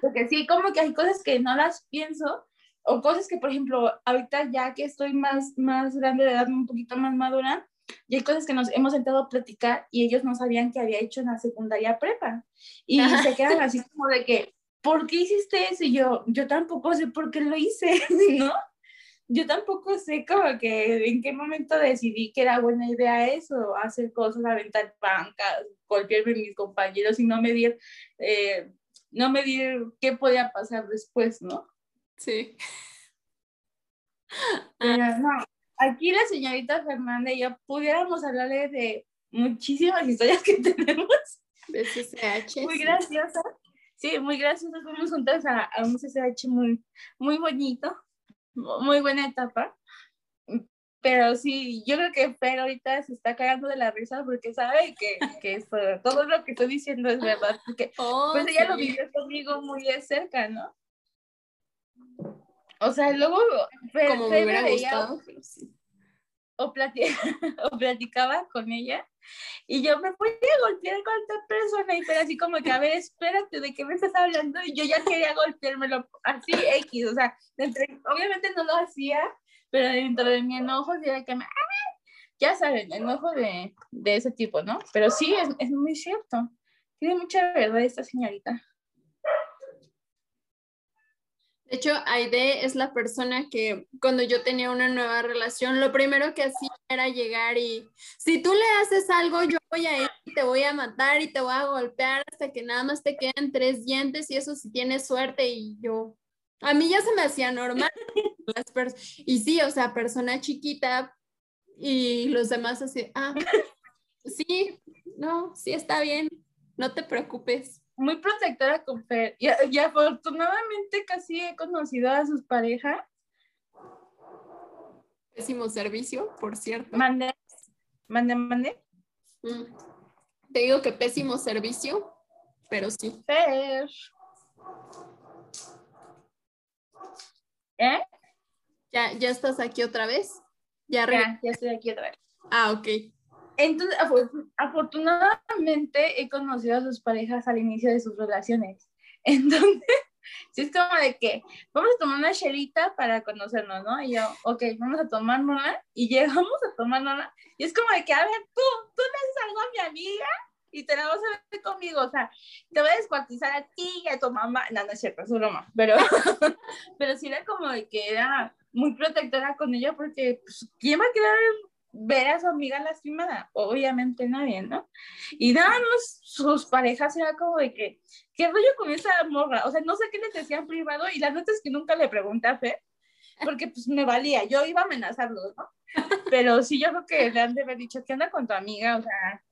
S2: Porque sí, como que hay cosas que no las pienso, o cosas que, por ejemplo, ahorita ya que estoy más, más grande de edad, un poquito más madura, y hay cosas que nos hemos sentado a platicar y ellos no sabían que había hecho en la secundaria prepa. Y se quedan así como de que, ¿por qué hiciste eso? Y yo, yo tampoco sé por qué lo hice, ¿no? Yo tampoco sé como que en qué momento decidí que era buena idea eso, hacer cosas, aventar bancas, golpearme a mis compañeros y no medir, eh, no medir qué podía pasar después, ¿no?
S1: Sí.
S2: no, aquí la señorita Fernanda y yo pudiéramos hablarle de muchísimas historias que tenemos.
S1: De CCH.
S2: Muy graciosa. Sí, muy graciosa. Fuimos juntas a, a, un CCH muy, muy bonito, muy buena etapa. Pero sí, yo creo que Fer ahorita se está cagando de la risa porque sabe que, que todo lo que estoy diciendo es verdad. Porque oh, pues ella lo vivió conmigo muy de cerca, ¿no? O sea, luego
S1: como me hubiera gustado,
S2: o, o platicaba con ella y yo me podía golpear con otra persona y pero así como que, a ver, espérate, ¿de qué me estás hablando? Y yo ya quería golpeármelo así X, o sea, obviamente no lo hacía, pero dentro de mi enojo era que me... Ya saben, enojo de, de ese tipo, ¿no? Pero sí, es, es muy cierto. Tiene mucha verdad esta señorita.
S1: De hecho, Aide es la persona que cuando yo tenía una nueva relación, lo primero que hacía era llegar y si tú le haces algo, yo voy a ir y te voy a matar y te voy a golpear hasta que nada más te queden tres dientes y eso si tienes suerte y yo, a mí ya se me hacía normal. y sí, o sea, persona chiquita y los demás así, ah, sí, no, sí está bien, no te preocupes
S2: muy protectora con Fer. Y, afortunadamente casi he conocido a sus parejas.
S1: Pésimo servicio, por cierto.
S2: Mande, mande, mande.
S1: Mm. Te digo que pésimo servicio, pero sí.
S2: Fer. ¿Eh?
S1: ¿Ya, ¿Ya estás aquí otra vez?
S2: Ya, ya, ya estoy aquí otra vez.
S1: Ah, ok.
S2: Entonces, afortunadamente he conocido a sus parejas al inicio de sus relaciones. Entonces, sí es como de que vamos a tomar una chelita para conocernos, ¿no? Y yo, ok, vamos a tomárnosla y llegamos a tomárnosla. Y es como de que, a ver, tú, tú le haces algo a mi amiga y te la vas a ver conmigo, o sea, te voy a descuartizar a ti y a tu mamá. No, no es cierto, es broma, pero, pero sí era como de que era muy protectora con ella porque, pues, ¿quién va a quedar ver a su amiga lastimada, obviamente nadie, ¿no? Y nada sus parejas era como de que, ¿qué rollo con esa morra? O sea, no sé qué les decían privado y la nota es que nunca le pregunté a Fer, porque pues me valía, yo iba a amenazarlos, ¿no? Pero sí, yo creo que le han de haber dicho, ¿qué onda con tu amiga? O sea...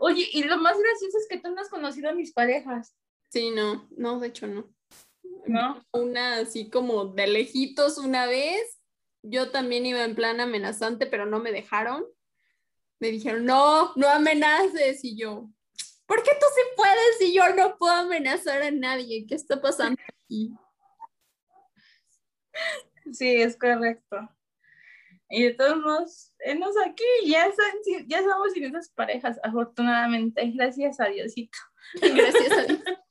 S2: Oye, y lo más gracioso es que tú no has conocido a mis parejas.
S1: Sí, no, no, de hecho no.
S2: ¿No?
S1: Una así como de lejitos una vez yo también iba en plan amenazante, pero no me dejaron. Me dijeron, no, no amenaces. Y yo, ¿por qué tú sí puedes y yo no puedo amenazar a nadie? ¿Qué está pasando aquí?
S2: Sí, es correcto. Y de todos modos, enos aquí, ya, son, ya somos sin esas parejas, afortunadamente. Gracias a Diosito.
S1: Gracias a Dios.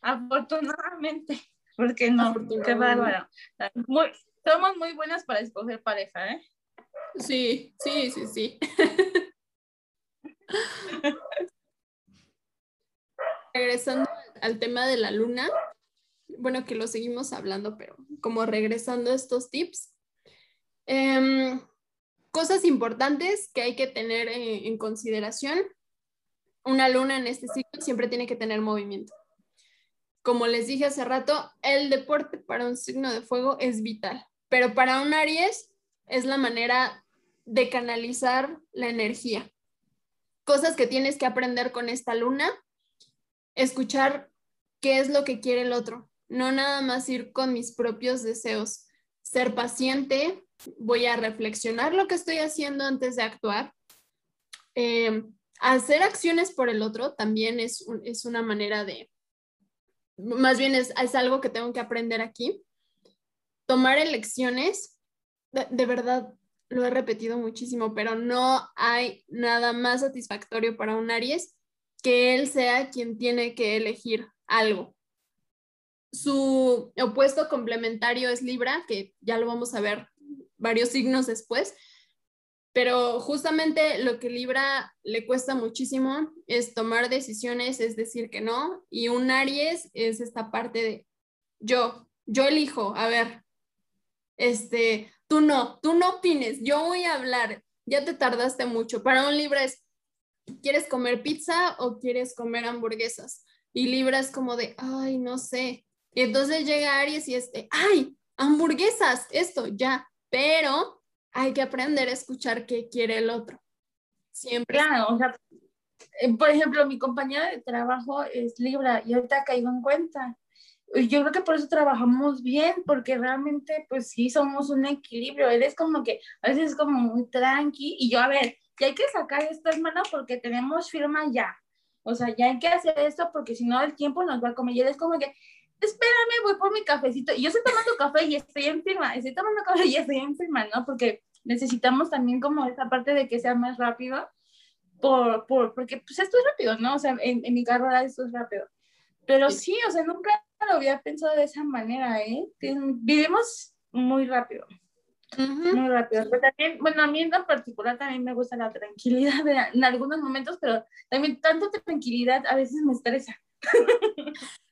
S2: afortunadamente. Porque no, qué bárbaro. somos muy buenas para escoger pareja, ¿eh?
S1: Sí, sí, sí, sí. Regresando al tema de la luna, bueno, que lo seguimos hablando, pero como regresando a estos tips, em, cosas importantes que hay que tener en consideración. Una luna en este ciclo siempre tiene que tener movimiento. Como les dije hace rato, el deporte para un signo de fuego es vital, pero para un Aries es la manera de canalizar la energía. Cosas que tienes que aprender con esta luna, escuchar qué es lo que quiere el otro, no nada más ir con mis propios deseos, ser paciente, voy a reflexionar lo que estoy haciendo antes de actuar. Eh, hacer acciones por el otro también es, es una manera de, más bien es, es, algo que tengo que aprender aquí. Tomar elecciones, de, verdad, lo he repetido muchísimo, pero no hay nada más satisfactorio para un Aries que él sea quien tiene que elegir algo. Su opuesto complementario es Libra, que ya lo vamos a ver varios signos después, pero justamente lo que Libra le cuesta muchísimo es tomar decisiones, es decir que no, y un Aries es esta parte de yo, yo elijo, a ver, este, tú no, tú no opines, yo voy a hablar, ya te tardaste mucho. Para un Libra es, ¿quieres comer pizza o quieres comer hamburguesas? Y Libra es como de, ay, no sé. Y entonces llega Aries y es de, ay, hamburguesas, esto, ya, pero hay que aprender a escuchar qué quiere el otro. Siempre.
S2: Claro, o sea, eh, por ejemplo, mi compañera de trabajo es Libra y ahorita caigo en cuenta. Yo creo que por eso trabajamos bien, porque realmente, pues sí, somos un equilibrio. Él es como que a veces es como muy tranqui y yo, a ver, ya hay que sacar esto, hermano, porque tenemos firma ya. O sea, ya hay que hacer esto porque si no el tiempo nos va a comer. Y él es como que, espérame, voy por mi cafecito. Y yo estoy tomando café y estoy en firma, estoy tomando café y estoy en firma, ¿no? Porque necesitamos también como esa parte de que sea más rápido, por, por, porque pues esto es rápido, ¿no? O sea, en, en mi carrera esto es rápido. Pero sí, o sea, nunca lo había pensado de esa manera, ¿eh? Vivimos muy rápido. Muy rápido. Pero también, bueno, a mí en particular también me gusta la tranquilidad en algunos momentos, pero también tanto tranquilidad a veces me estresa.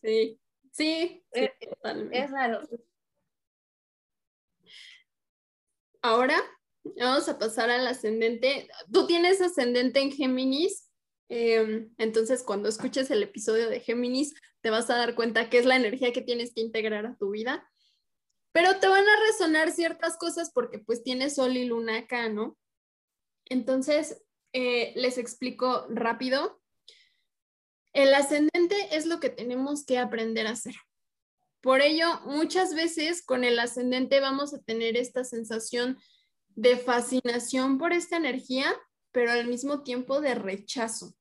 S1: Sí, sí,
S2: es, es raro.
S1: Ahora vamos a pasar al ascendente. Tú tienes ascendente en Géminis, em, entonces cuando escuches el episodio de Géminis te vas a dar cuenta que es la energía que tienes que integrar a tu vida. Pero te van a resonar ciertas cosas porque pues tienes sol y luna acá, ¿no? Entonces, eh, les explico rápido. El ascendente es lo que tenemos que aprender a hacer. Por ello, muchas veces con el ascendente vamos a tener esta sensación de fascinación por esta energía, pero al mismo tiempo de rechazo.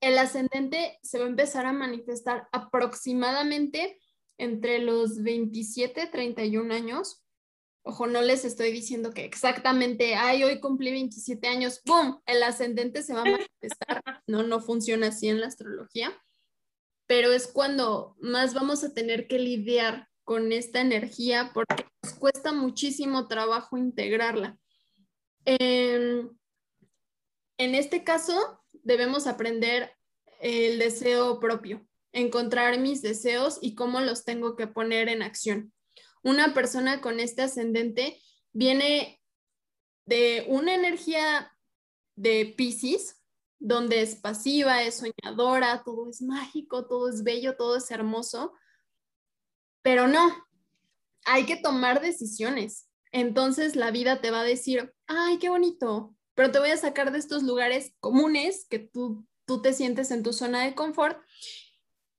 S1: El ascendente se va a empezar a manifestar aproximadamente entre los 27 y 31 años Ojo, no les estoy diciendo que exactamente, ay, hoy cumplí 27 años, ¡boom! El ascendente se va a manifestar. No, no funciona así en la astrología, pero es cuando más vamos a tener que lidiar con esta energía porque nos cuesta muchísimo trabajo integrarla. en este caso, debemos aprender el deseo propio, encontrar mis deseos y cómo los tengo que poner en acción una persona con este ascendente viene de una energía de Pisces, donde es pasiva, es soñadora, todo es mágico, todo es bello, todo es hermoso, pero no, hay que tomar decisiones. Entonces la vida te va a decir, ay, qué bonito, pero te voy a sacar de estos lugares comunes que tú, tú te sientes en tu zona de confort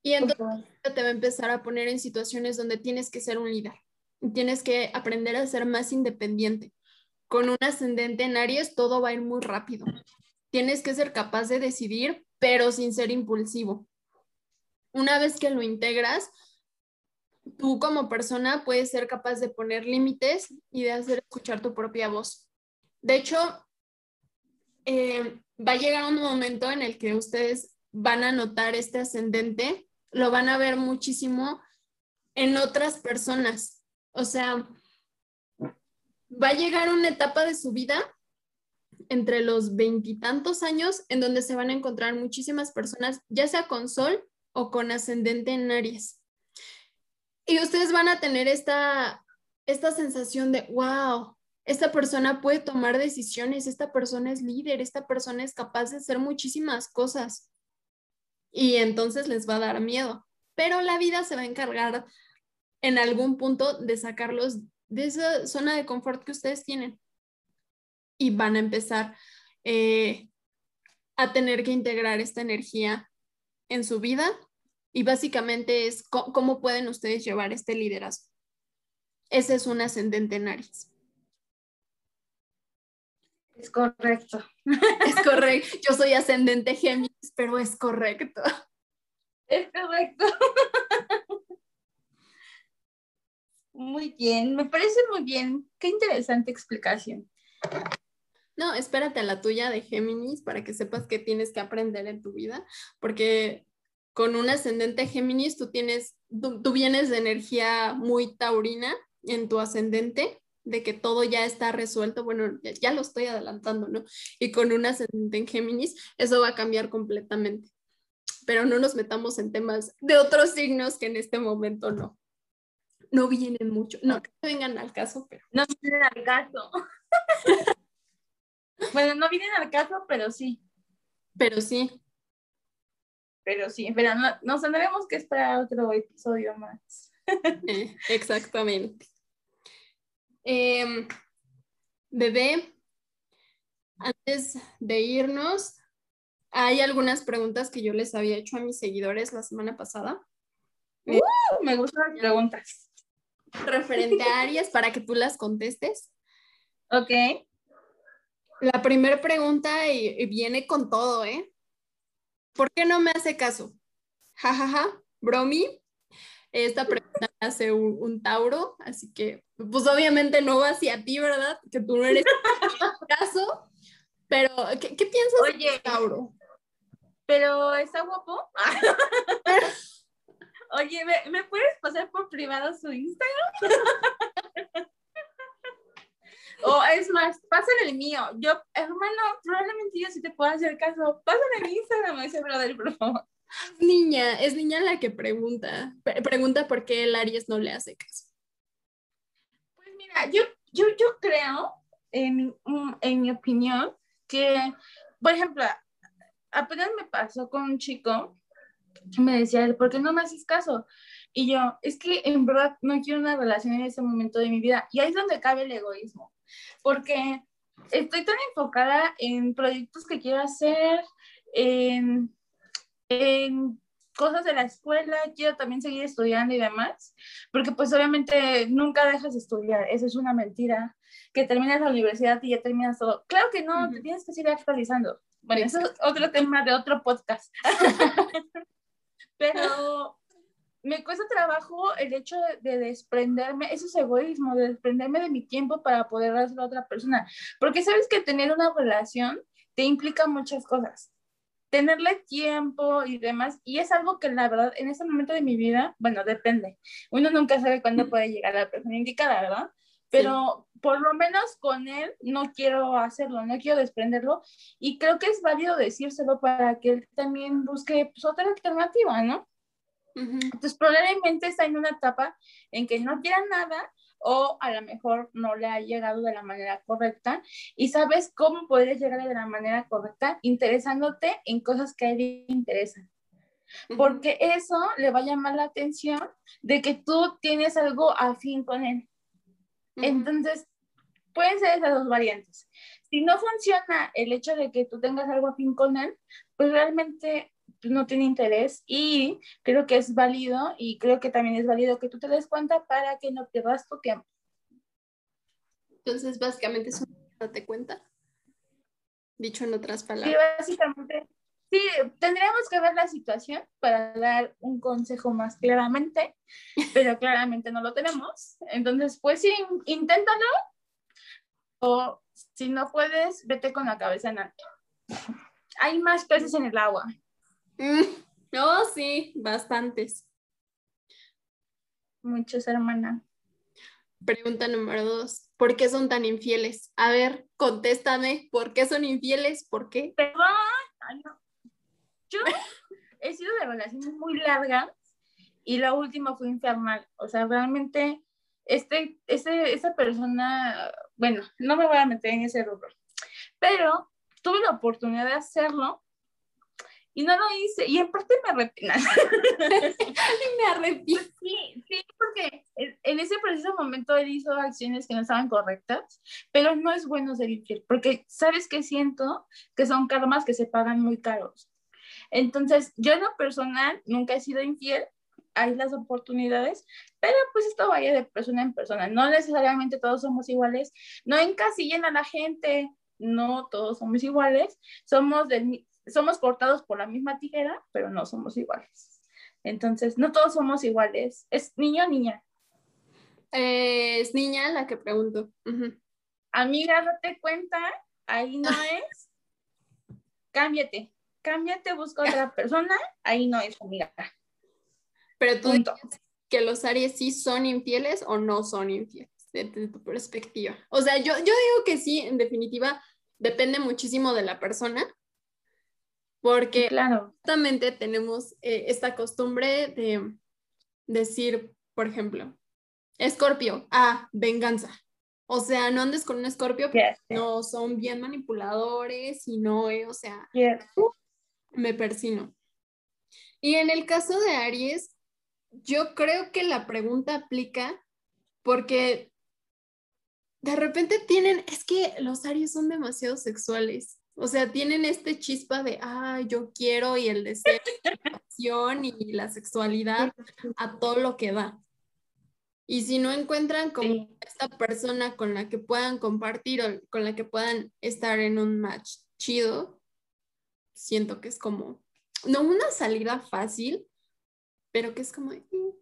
S1: y entonces te va a empezar a poner en situaciones donde tienes que ser un líder tienes que aprender a ser más independiente. Con un ascendente en Aries todo va a ir muy rápido. Tienes que ser capaz de decidir, pero sin ser impulsivo. Una vez que lo integras, tú como persona puedes ser capaz de poner límites y de hacer escuchar tu propia voz. De hecho, eh, va a llegar un momento en el que ustedes van a notar este ascendente, lo van a ver muchísimo en otras personas. O sea, va a llegar una etapa de su vida entre los veintitantos años en donde se van a encontrar muchísimas personas, ya sea con sol o con ascendente en Aries. Y ustedes van a tener esta, esta sensación de, wow, esta persona puede tomar decisiones, esta persona es líder, esta persona es capaz de hacer muchísimas cosas. Y entonces les va a dar miedo. Pero la vida se va a encargar en algún punto de sacarlos de esa zona de confort que ustedes tienen. Y van a empezar eh, a tener que integrar esta energía en su vida y básicamente es cómo pueden ustedes llevar este liderazgo. Ese es un ascendente en Aries.
S2: Es correcto.
S1: Es correcto. Yo soy ascendente Géminis, pero es correcto.
S2: Es correcto. Muy bien, me parece muy bien. Qué interesante explicación.
S1: No, espérate a la tuya de Géminis para que sepas qué tienes que aprender en tu vida, porque con un ascendente Géminis, tú tienes, tú, vienes de energía muy taurina en tu ascendente, de que todo ya está resuelto, bueno, ya, lo estoy adelantando, ¿no? Y con un ascendente en Géminis, eso va a cambiar completamente. Pero no nos metamos en temas de otros signos que en este momento no. No vienen mucho, no que vengan al caso, pero.
S2: No vienen al caso. bueno, no vienen al caso, pero sí.
S1: Pero sí.
S2: Pero sí, pero no, nos tendremos que esperar otro episodio más.
S1: Eh, exactamente. Em, bebé, antes de irnos, hay algunas preguntas que yo les había hecho a mis seguidores la semana pasada.
S2: Uh, me gustan las preguntas.
S1: Referente a Aries, para que tú las contestes.
S2: Ok.
S1: La primera pregunta y viene con todo, ¿eh? ¿Por qué no me hace caso? Jajaja, ja, ja. bromi. Esta pregunta hace un, Tauro, así que, pues obviamente no va hacia ti, ¿verdad? Que tú no eres caso. Pero, ¿qué, piensas
S2: Oye,
S1: de Tauro?
S2: Pero, ¿está guapo? Oye, ¿me, ¿me, puedes pasar por privado su Instagram? O es más, pásale el mío. Yo, hermano, probablemente yo sí te puedo hacer caso. Pásale mi Instagram ese brother, por favor.
S1: Niña, es niña la que pregunta. pregunta por qué el Aries no le hace caso.
S2: Pues mira, yo, yo, yo creo, en, en mi opinión, que, por ejemplo, apenas me pasó con un chico me decía, ¿por qué no me haces caso? Y yo, es que en verdad no quiero una relación en ese momento de mi vida. Y ahí es donde cabe el egoísmo porque estoy tan enfocada en proyectos que quiero hacer, en, en cosas de la escuela, quiero también seguir estudiando y demás, porque pues obviamente nunca dejas de estudiar, eso es una mentira, que terminas la universidad y ya terminas todo. Claro que no, te tienes que seguir actualizando. Bueno, eso es otro tema de otro podcast. Pero me cuesta trabajo el hecho de, desprenderme, eso es egoísmo, de desprenderme de mi tiempo para poder dárselo a otra persona. Porque sabes que tener una relación te implica muchas cosas. Tenerle tiempo y demás, y es algo que la verdad en ese momento de mi vida, bueno, depende. Uno nunca sabe cuándo puede llegar a la persona indicada, ¿verdad? Pero por lo menos con él no quiero hacerlo, no quiero desprenderlo, y creo que es válido decírselo para que él también busque pues, otra alternativa, ¿no? Entonces, probablemente está en una etapa en que no quiera nada o a lo mejor no le ha llegado de la manera correcta y sabes cómo puedes llegar de la manera correcta interesándote en cosas que a él le interesan. Porque eso le va a llamar la atención de que tú tienes algo afín con él. Entonces, pueden ser esas dos variantes. Si no funciona el hecho de que tú tengas algo afín con él, pues realmente no tiene interés y creo que es válido y creo que también es válido que tú te des cuenta para que no pierdas tu tiempo.
S1: Entonces, básicamente es un date cuenta, dicho en otras palabras.
S2: Sí, básicamente. Sí, tendríamos que ver la situación para dar un consejo más claramente, pero claramente no lo tenemos. Entonces, pues sí, inténtalo o si no puedes, vete con la cabeza en alto. Hay más peces en el agua.
S1: Mm, oh, sí, bastantes.
S2: Muchos, hermana.
S1: Pregunta número dos. ¿por qué son tan infieles? A ver, contéstame, ¿por qué son infieles? ¿Por qué?
S2: Perdón, Ay, no. Yo he sido de relaciones muy largas y la última fue infernal. O sea, realmente, este, este, esta persona, bueno, no me voy a meter en ese rubro, pero tuve la oportunidad de hacerlo y no lo hice. Y en parte me arrepiento.
S1: me arrepiento.
S2: Sí, sí, porque en ese preciso momento él hizo acciones que no estaban correctas, pero no es bueno ser infiel, porque sabes que siento que son karmas que se pagan muy caros. Entonces, yo en lo personal nunca he sido infiel, hay las oportunidades, pero pues esto vaya de persona en persona. No necesariamente todos somos iguales, no encasillen a la gente, no todos somos iguales, somos del, somos cortados por la misma tijera, pero no somos iguales. Entonces, no todos somos iguales. ¿Es niño o niña?
S1: Eh, es niña la que pregunto.
S2: Amiga, date cuenta, ahí no es. Cámbiate, cámbiate, busca otra persona, ahí no es, amiga.
S1: Pero tú dices que los Aries sí son infieles o no son infieles, desde tu perspectiva. O sea, yo, yo digo que sí, en definitiva, depende muchísimo de la persona, porque claro. justamente tenemos eh, esta costumbre de decir, por ejemplo, escorpio, ah, venganza. O sea, no andes con un escorpio porque no son bien manipuladores y no, eh, o sea, me persino. Y en el caso de Aries, yo creo que la pregunta aplica porque de repente tienen, es que los Aries son demasiado sexuales. O sea, tienen este chispa de, ah, yo quiero y el deseo, y la sexualidad a todo lo que da. Y si no encuentran como esta persona con la que puedan compartir o con la que puedan estar en un match chido, siento que es como, no una salida fácil, pero que es como... Mm".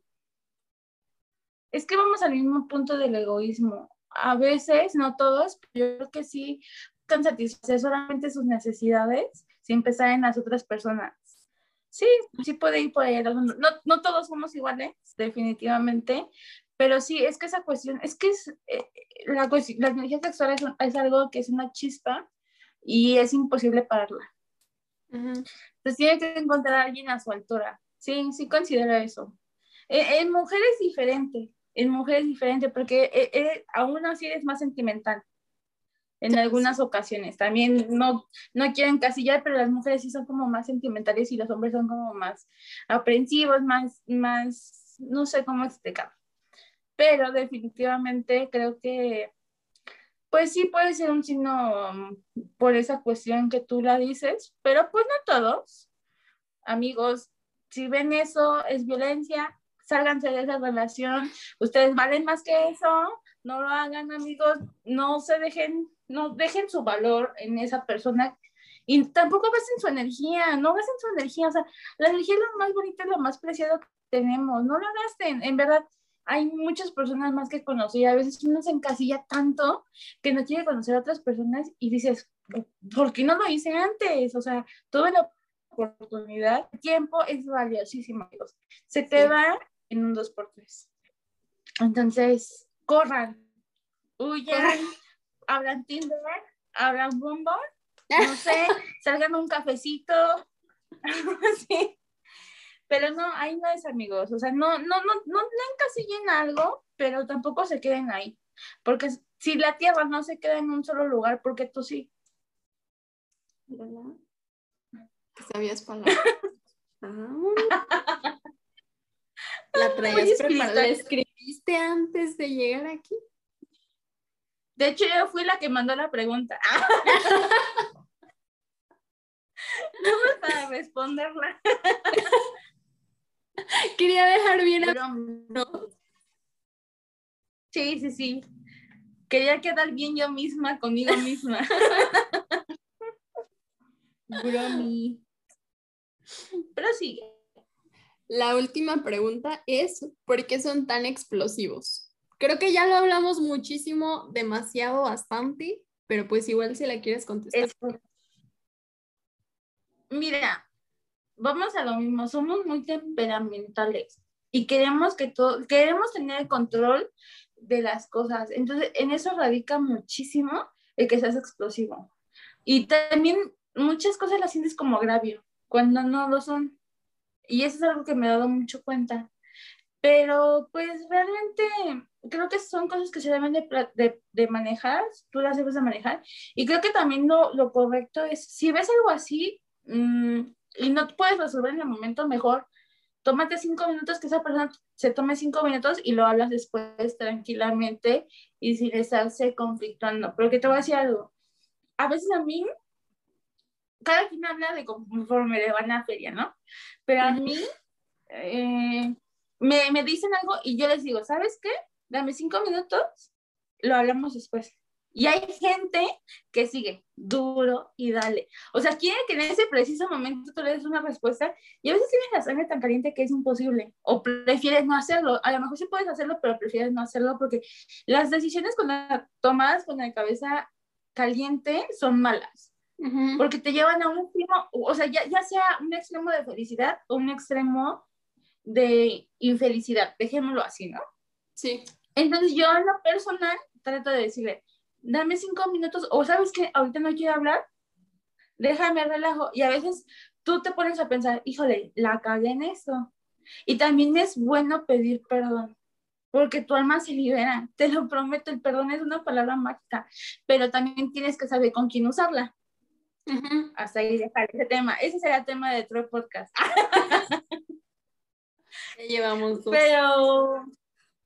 S2: Es que vamos al mismo punto del egoísmo. A veces, no todos, pero yo creo que sí, satisfacer solamente sus necesidades sin pensar en las otras personas. Sí, sí puede ir por ahí. No, no todos somos iguales, definitivamente, pero sí, es que esa cuestión, es que es, eh, la, la energía sexual es, algo que es una chispa y es imposible pararla. Entonces tiene que encontrar a alguien a su altura. Sí, sí considero eso. E, en, mujeres es diferente, en mujeres es diferente porque eh, eh, aún así eres más sentimental en algunas ocasiones. También no, no quieren casillar, pero las mujeres sí son como más sentimentales y los hombres son como más aprensivos, más, más, no sé cómo explicar. Pero definitivamente creo que, pues sí puede ser un signo mm, por esa cuestión que tú la dices, pero pues no todos. Amigos, si ven eso, es violencia, sálganse de esa relación, ustedes valen más que eso, no lo hagan amigos, no se dejen no dejen su valor en esa persona. Y tampoco basen su energía, no basen su energía, o sea, la energía es lo más bonito, lo más preciado que tenemos, no la gasten, en verdad, hay muchas personas más que conocer, a veces uno se encasilla tanto que no quiere conocer a otras personas y dices, ¿por qué no lo hice antes? O sea, tuve la oportunidad, el tiempo es valiosísimo, amigos, se te va en un dos por tres. Entonces, corran, huyan abran Tinder, abran Bumble, no sé, salgan un cafecito, sí. Pero no, ahí no es amigos, o sea, no, no, no, no encasillen algo, pero tampoco se queden ahí, porque si la tierra no se queda en un solo lugar, porque tú sí.
S1: ¿Verdad? ¿Sabías palabras? ah. La traías preparada. ¿La escribiste antes de llegar aquí?
S2: De hecho, yo fui la que mandó la pregunta. no para responderla.
S1: Quería dejar bien a...
S2: ¿no? Sí, sí, sí. Quería quedar bien yo misma conmigo misma.
S1: Bromi.
S2: Pero sí.
S1: La última pregunta es, ¿por qué son tan explosivos? Creo que ya lo hablamos muchísimo, demasiado, bastante, pero pues igual si la quieres contestar.
S2: Mira, vamos a lo mismo, somos muy temperamentales y queremos que todo, queremos tener el control de las cosas. Entonces, en eso radica muchísimo el que seas explosivo. Y también muchas cosas las sientes como agravio, cuando no lo son. Y eso es algo que me he dado mucho cuenta. Pero pues realmente creo que son cosas que se deben de, de, manejar, tú las debes de manejar. Y creo que también lo, lo correcto es, si ves algo así mmm, y no puedes resolver en el momento, mejor tómate cinco minutos, que esa persona se tome cinco minutos y lo hablas después tranquilamente y sin estarse conflictuando. Pero que te voy a decir algo. A veces a mí, cada quien habla de conforme le van a la feria, ¿no? Pero a mí eh, me, me dicen algo y yo les digo, ¿sabes qué? Dame cinco minutos, lo hablamos después. Y hay gente que sigue duro y dale. O sea, quiere que en ese preciso momento tú le des una respuesta y a veces tienes la sangre tan caliente que es imposible o prefieres no hacerlo. A lo mejor sí puedes hacerlo, pero prefieres no hacerlo porque las decisiones cuando tomadas con la cabeza caliente son malas. Porque te llevan a un extremo, o sea, ya, ya sea un extremo de felicidad o un extremo de infelicidad, dejémoslo así, ¿no?
S1: Sí.
S2: Entonces yo en lo personal trato de decirle, dame cinco minutos, o sabes que ahorita no quiero hablar, déjame relajo. Y a veces tú te pones a pensar, híjole, la cagué en esto. Y también es bueno pedir perdón, porque tu alma se libera, te lo prometo, el perdón es una palabra mágica, pero también tienes que saber con quién usarla. Hasta ahí dejar ese tema. Ese será el tema de otro podcast.
S1: ya llevamos dos.
S2: Pero,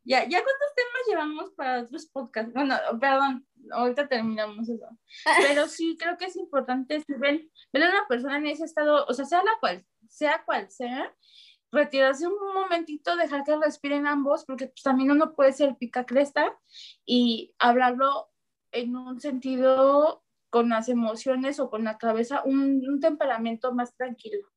S2: ya, ya cuántos temas llevamos para otros podcasts. Bueno, perdón, ahorita terminamos eso. Pero sí, creo que es importante si ven, ven a una persona en ese estado, o sea, sea la cual, sea cual sea, retirarse un momentito, dejar que respiren ambos, porque pues, también uno puede ser pica cresta y hablarlo en un sentido con las emociones o con la cabeza, un, un temperamento más tranquilo.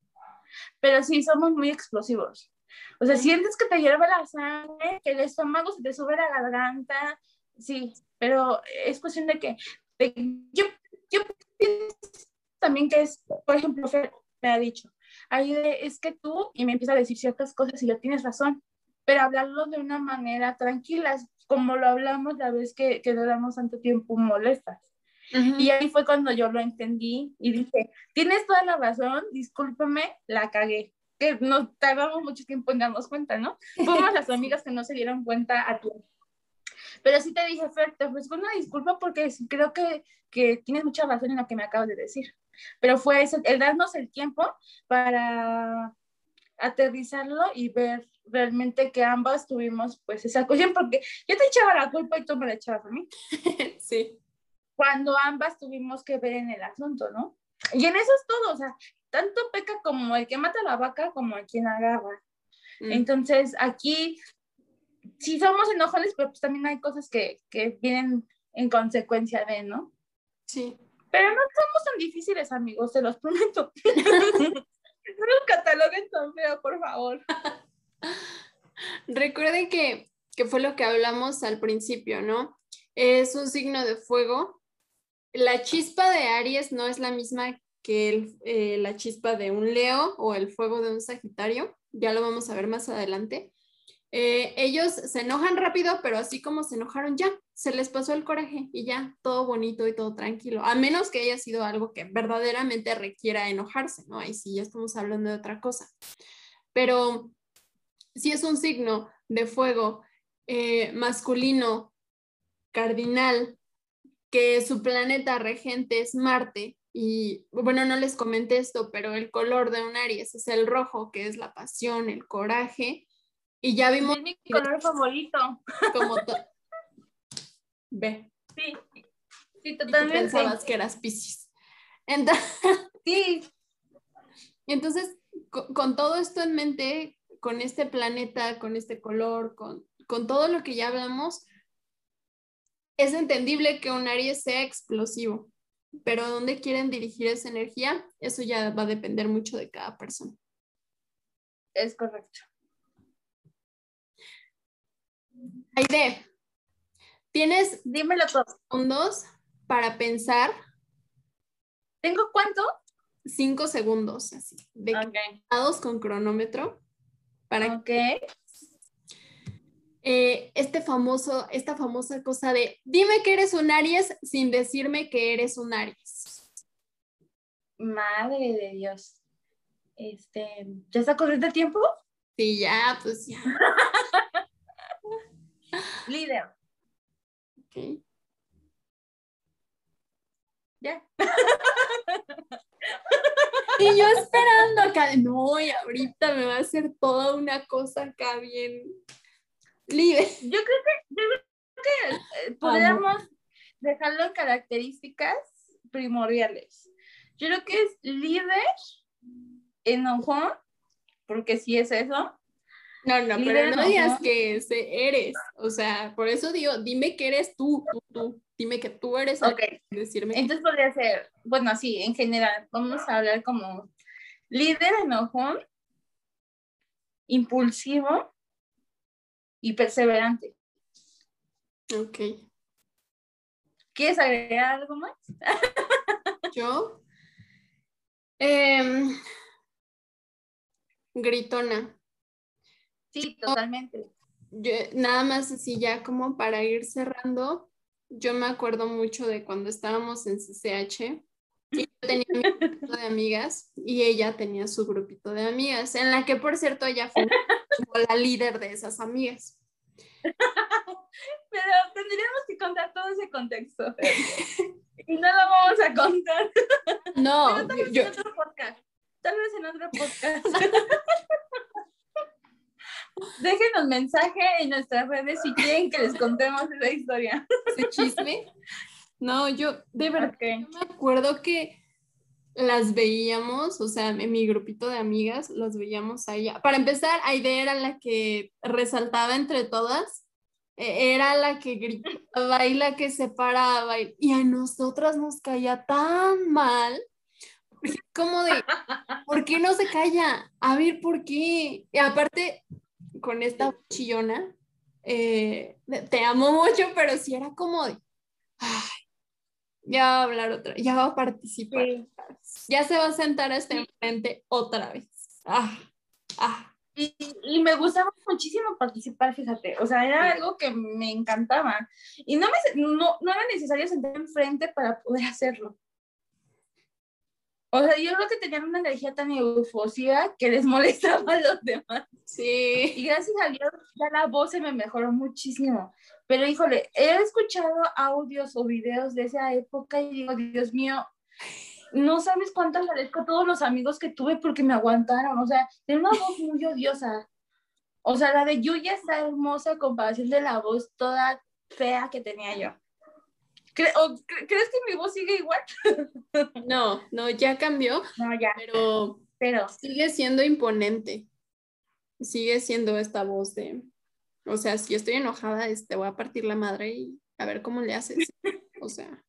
S2: Pero sí, somos muy explosivos. O sea, sientes que te hierve la sangre, que el estómago se te sube la garganta, sí, pero es cuestión de que yo, yo pienso también que es, por ejemplo, Fer me ha dicho, ahí es que tú, y me empieza a decir ciertas cosas y yo tienes razón, pero hablarlo de una manera tranquila, como lo hablamos la vez que, que le damos tanto tiempo molestas. Y ahí fue cuando yo lo entendí y dije, tienes toda la razón, discúlpame, la cagué. Que nos tardamos mucho tiempo en darnos cuenta, ¿no? Fuimos las amigas que no se dieron cuenta a tiempo. Pero sí te dije, Fer, te ofrezco una disculpa porque creo que, que tienes mucha razón en lo que me acabas de decir. Pero fue eso, el darnos el tiempo para aterrizarlo y ver realmente que ambas tuvimos pues esa cuestión, porque yo te echaba la culpa y tú me la echabas a mí.
S1: sí.
S2: Cuando ambas tuvimos que ver en el asunto, ¿no? Y en eso es todo, o sea, tanto peca como el que mata a la vaca como el quien agarra. Mm. Entonces, aquí sí somos enojones, pero pues también hay cosas que, que vienen en consecuencia de, ¿no?
S1: Sí.
S2: Pero no somos tan difíciles, amigos, se los prometo. no los cataloguen tan feo, por favor.
S1: Recuerden que, que fue lo que hablamos al principio, ¿no? Es un signo de fuego. La chispa de Aries no es la misma que eh, la chispa de un Leo o el fuego de un Sagitario. Ya lo vamos a ver más adelante. Eh, ellos se enojan rápido, pero así como se enojaron ya, se les pasó el coraje y ya, todo bonito y todo tranquilo, a menos que haya sido algo que verdaderamente requiera enojarse, ¿no? Ahí sí ya estamos hablando de otra cosa. Pero si es un signo de fuego eh, masculino, cardinal, que su planeta regente es Marte, y bueno, no les comenté esto, pero el color de un Aries es el rojo, que es la pasión, el coraje, y ya vimos.
S2: Es mi color favorito.
S1: Como Ve.
S2: Sí, sí, totalmente.
S1: pensabas que eras Pisces. Entonces,
S2: sí.
S1: Entonces, con, todo esto en mente, con este planeta, con este color, con, con todo lo que ya hablamos, es entendible que un Aries sea explosivo, pero ¿a dónde quieren dirigir esa energía? Eso ya va a depender mucho de cada persona.
S2: Es correcto.
S1: Aide, tienes
S2: Dímelo todo.
S1: segundos para pensar.
S2: ¿Tengo cuánto?
S1: Cinco segundos, así, de con cronómetro. Para
S2: okay.
S1: Eh, este famoso, esta famosa cosa de dime que eres un Aries sin decirme que eres un Aries.
S2: Madre de Dios. Este, ¿ya está corriendo el tiempo?
S1: Sí, ya, pues ya.
S2: Líder.
S1: Ok.
S2: Ya.
S1: Y yo esperando acá, no, y ahorita me va a hacer toda una cosa acá bien libre.
S2: Yo creo que, yo creo que eh, podríamos dejarlo en características primordiales. Yo creo que es líder, enojón, porque sí es eso.
S1: No, no,
S2: Líder,
S1: pero no digas que ese eres. O sea, por eso digo, dime que eres tú, tú, tú. Dime que tú eres el decirme que-
S2: entonces podría ser, bueno, sí, en general, vamos a hablar como líder, enojón, impulsivo y perseverante.
S1: Ok.
S2: ¿Quieres agregar algo más?
S1: Yo. em, gritona.
S2: Sí, totalmente.
S1: Yo, nada más así ya como para ir cerrando, yo me acuerdo mucho de cuando estábamos en CCH y yo tenía mi grupito de amigas y ella tenía su grupito de amigas, en la que por cierto ella fue como la líder de esas amigas.
S2: Pero tendríamos que contar todo ese contexto. y no lo vamos a contar.
S1: No,
S2: tal vez
S1: yo,
S2: en otro podcast. Tal vez en otro podcast. Déjenos mensaje en nuestras redes si quieren que les contemos esa historia.
S1: ese chisme. No, yo de verdad
S2: Ok.
S1: me acuerdo que las veíamos, o sea, en mi grupito de amigas, las veíamos a ella. Para empezar, Aide era la que resaltaba entre todas, e- era la que gritaba y la que se paraba, y, a nosotras nos caía tan mal, como de, ¿por qué no se calla? A ver, ¿por qué? Y aparte, con esta chillona, eh, te amo mucho, pero sí era como de, "Ay, ya va a hablar otra, ya va a participar, ya se va a sentar hasta
S2: Sí.
S1: enfrente otra vez. Ah, ah.
S2: Y, y me gustaba muchísimo participar, fíjate. O sea, era algo que me encantaba. Y no, me, no, no era necesario sentar enfrente para poder hacerlo. O sea, yo creo que tenían una energía tan efusiva que les molestaba a los demás.
S1: Sí.
S2: Y gracias a Dios ya la voz se me mejoró muchísimo. Pero híjole, he escuchado audios o videos de esa época y digo, Dios mío, no sabes cuánto agradezco a todos los amigos que tuve porque me aguantaron. O sea, tiene una voz muy odiosa. O sea, la de Yuya está hermosa a comparación de la voz toda fea que tenía yo. ¿Cre- o cre- ¿Crees que mi voz sigue igual?
S1: No, no, ya cambió,
S2: No, ya.
S1: pero
S2: Pero
S1: sigue siendo imponente. Sigue siendo esta voz de, o sea, si estoy enojada, este, voy a partir la madre y a ver cómo le haces. O sea,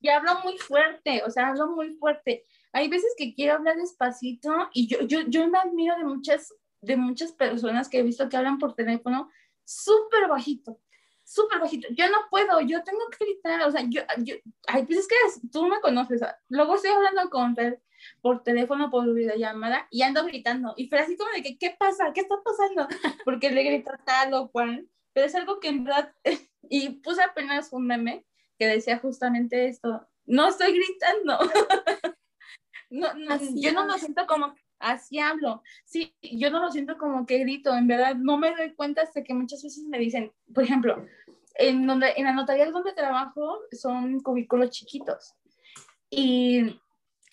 S2: y hablo muy fuerte, o sea, hablo muy fuerte. Hay veces que quiero hablar despacito y yo, yo, yo me admiro de muchas, de muchas personas que he visto que hablan por teléfono súper bajito, súper bajito. Yo no puedo, yo tengo que gritar, o sea, yo, yo hay veces que tú me conoces, luego estoy hablando con Fer por teléfono, por videollamada y ando gritando. Y Fer así como de que, ¿qué pasa? ¿Qué está pasando? Porque le grito tal o cual, pero es algo que en verdad, y puse apenas un meme que decía justamente esto, no estoy gritando. no, no, yo no lo siento como, así hablo. Sí, yo no lo siento como que grito, en verdad no me doy cuenta hasta que muchas veces me dicen, por ejemplo, en, donde, en la notaría donde trabajo son cubículos chiquitos. Y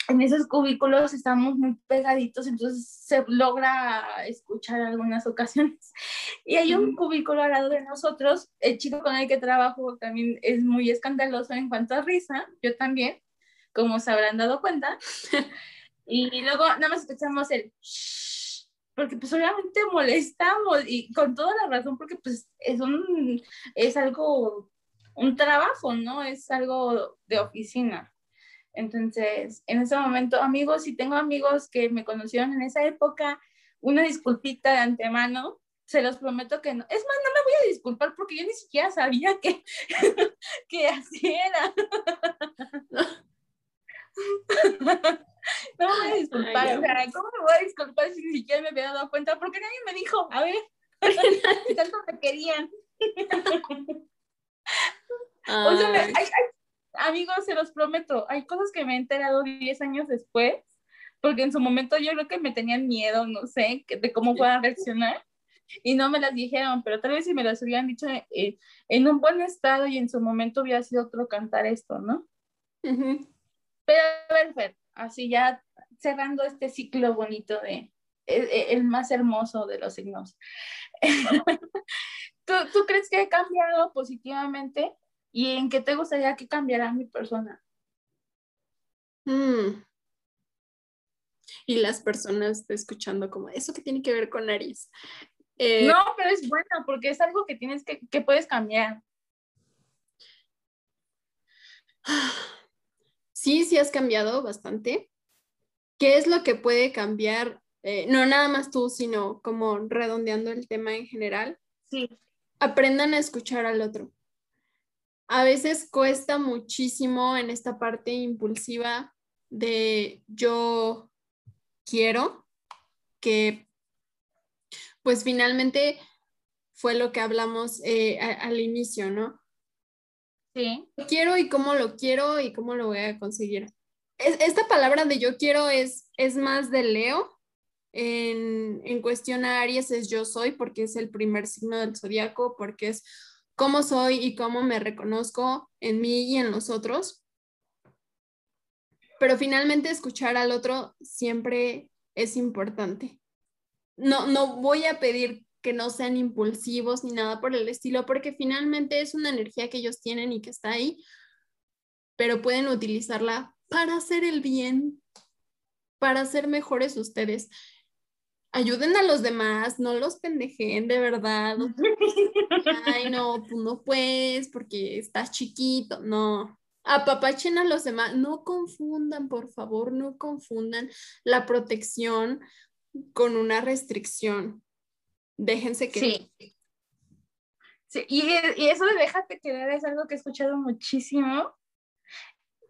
S2: en esos cubículos estamos muy pegaditos, entonces se logra escuchar algunas ocasiones. Y hay un cubículo al lado de nosotros, el chico con el que trabajo también es muy escandaloso en cuanto a risa, yo también, como se habrán dado cuenta. Y luego nada más escuchamos el shh, porque pues obviamente molestamos y con toda la razón porque pues es un, es algo, un trabajo, ¿no? Es algo de oficina. Entonces, en ese momento, amigos, si tengo amigos que me conocieron en esa época, una disculpita de antemano, se los prometo que no. Es más, no me voy a disculpar porque yo ni siquiera sabía que, que así era. No me voy a disculpar,
S1: Ay,
S2: o sea, ¿cómo me voy a disculpar si ni siquiera me había dado cuenta? Porque nadie me dijo, a ver, tanto me querían. o sea, amigos, se los prometo, hay cosas que me he enterado 10 años después, porque en su momento yo creo que me tenían miedo, no sé, de cómo puedan reaccionar, y no me las dijeron, pero tal vez si me las hubieran dicho eh, en un buen estado y en su momento hubiera sido otro cantar esto, ¿no? Pero a ver, Fer, así ya cerrando este ciclo bonito de el, más hermoso de los signos. ¿Tú, ¿Tú, crees que he cambiado positivamente y en qué te gustaría que cambiara mi persona?
S1: Mm. Y las personas escuchando como, ¿eso que tiene que ver con nariz?
S2: Eh, no, pero es bueno porque es algo que tienes que, que puedes cambiar.
S1: Sí, sí has cambiado bastante. ¿Qué es lo que puede cambiar? Eh, no nada más tú, sino como redondeando el tema en general.
S2: Sí.
S1: Aprendan a escuchar al otro. A veces cuesta muchísimo en esta parte impulsiva de yo quiero que pues finalmente fue lo que hablamos eh, al inicio, ¿no?
S2: Sí.
S1: Quiero y cómo lo quiero y cómo lo voy a conseguir. esta palabra de yo quiero es, es más de Leo. En, en cuestión a Aries es yo soy porque es el primer signo del zodiaco, porque es cómo soy y cómo me reconozco en mí y en los otros. Pero finalmente escuchar al otro siempre es importante no, no voy a pedir que no sean impulsivos ni nada por el estilo, porque finalmente es una energía que ellos tienen y que está ahí, pero pueden utilizarla para hacer el bien, para ser mejores ustedes. Ayuden a los demás, no los pendejen, de verdad. Ay, no, tú no puedes porque estás chiquito, no. Apapachen a los demás, no confundan, por favor, no confundan la protección con una restricción. Déjense que...
S2: Sí. sí. Y, y, eso de déjate querer es algo que he escuchado muchísimo.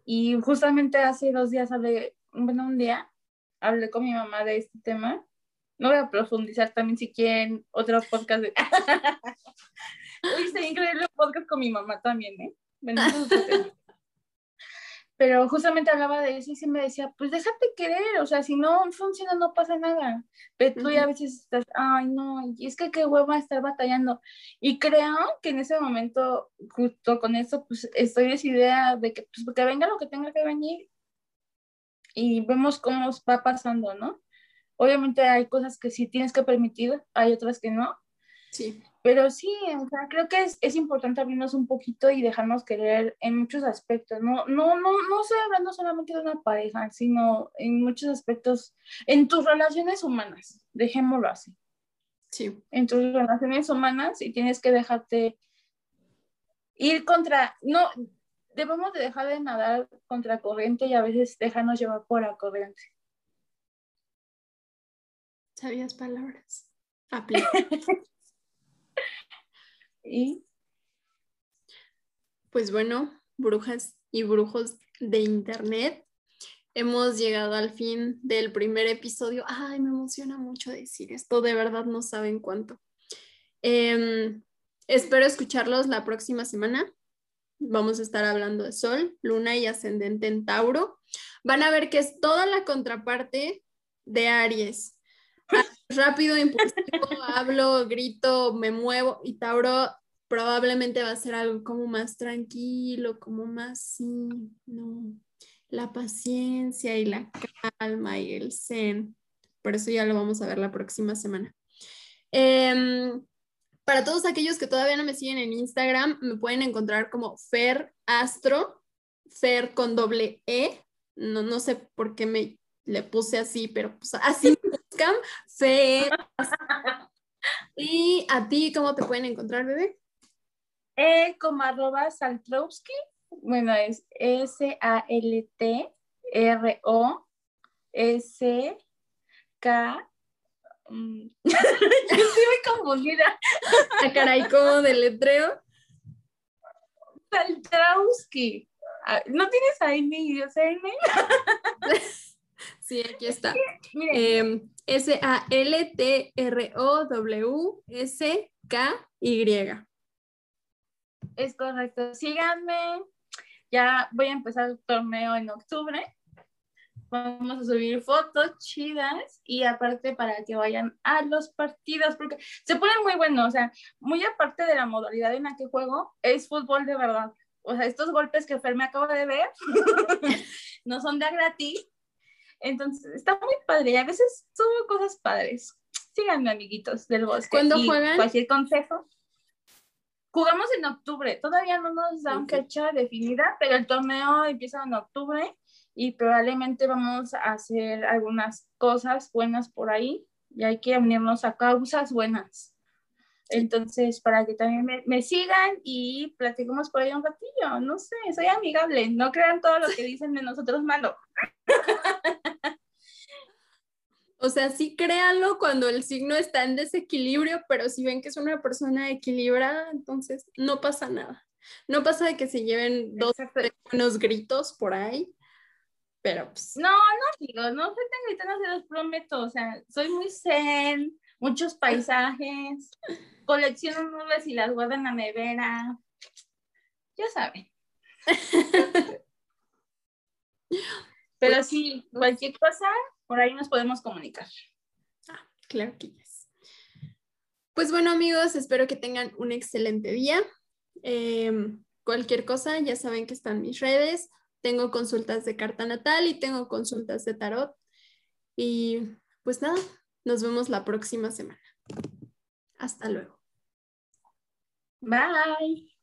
S2: Y justamente hace dos días hablé, bueno, un día hablé con mi mamá de este tema. No voy a profundizar también si quieren otro podcast. De... Hice increíble podcast con mi mamá también, ¿eh? pero justamente hablaba de eso y se me decía, pues déjate querer, o sea, si no funciona no pasa nada, pero tú ya a veces estás, ay no, y es que qué hueva estar batallando, y creo que en ese momento, justo con eso, pues estoy decidida de que, pues que venga lo que tenga que venir, y vemos cómo va pasando, ¿no? Obviamente hay cosas que sí tienes que permitir, hay otras que no.
S1: Sí.
S2: Pero sí, o sea, creo que es, es, importante abrirnos un poquito y dejarnos querer en muchos aspectos. No, no, no, no estoy hablando solamente de una pareja, sino en muchos aspectos, en tus relaciones humanas, dejémoslo así.
S1: Sí.
S2: En tus relaciones humanas y tienes que dejarte ir contra, no, debemos de dejar de nadar contra corriente y a veces dejarnos llevar por la corriente.
S1: Sabias palabras.
S2: Y
S1: pues bueno, brujas y brujos de internet, hemos llegado al fin del primer episodio. Ay, me emociona mucho decir esto, de verdad no saben cuánto. Em, espero escucharlos la próxima semana. Vamos a estar hablando de Sol, Luna y Ascendente en Tauro. Van a ver que es toda la contraparte de Aries. Rápido, impulsivo, hablo, grito, me muevo y Tauro probablemente va a ser algo como más tranquilo, como más, sí, no, la paciencia y la calma y el zen. Por eso ya lo vamos a ver la próxima semana. Em, para todos aquellos que todavía no me siguen en Instagram, me pueden encontrar como Fer Astro, Fer con doble E. No, no sé por qué me le puse así, pero pues así me buscan. Fer. ¿Y a ti cómo te pueden encontrar, bebé?
S2: E como arroba Saltrowski. Bueno, es S-A-L-T-R-O-S-K. Mm, estoy muy confundida.
S1: A ah, caray, ¿cómo de letreo?
S2: Saltrowski. Ah, ¿No tienes ahí mi username?
S1: Sí, aquí está. Em, S-A-L-T-R-O-W-S-K-Y.
S2: Es correcto. Síganme. Ya voy a empezar el torneo en octubre. Vamos a subir fotos chidas y aparte para que vayan a los partidos, porque se ponen muy buenos. O sea, muy aparte de la modalidad en la que juego, es fútbol de verdad. O sea, estos golpes que Fer me acaba de ver no son de gratis. Entonces, está muy padre y a veces subo cosas padres. Síganme, amiguitos del bosque.
S1: ¿Cuándo juegan?
S2: Cualquier consejo. Jugamos en octubre, todavía no nos dan fecha definida, pero el torneo empieza en octubre y probablemente vamos a hacer algunas cosas buenas por ahí y hay que unirnos a causas buenas. Entonces, para que también me, sigan y platiquemos por ahí un ratillo, no sé, soy amigable, no crean todo lo que dicen de nosotros malo.
S1: O sea, sí créanlo cuando el signo está en desequilibrio, pero si ven que es una persona equilibrada, entonces no pasa nada. No pasa de que se lleven dos buenos gritos por ahí, pero pues...
S2: No, no digo, no se estén gritando, se los prometo, o sea, soy muy zen, muchos paisajes, colecciono nubes y las guardo en la nevera, ya saben. pero sí, cualquier cosa, por ahí nos podemos comunicar.
S1: Ah, claro que es. Pues bueno amigos, espero que tengan un excelente día. Em, cualquier cosa, ya saben que están mis redes. Tengo consultas de carta natal y tengo consultas de tarot. Y pues nada, nos vemos la próxima semana. Hasta luego.
S2: Bye.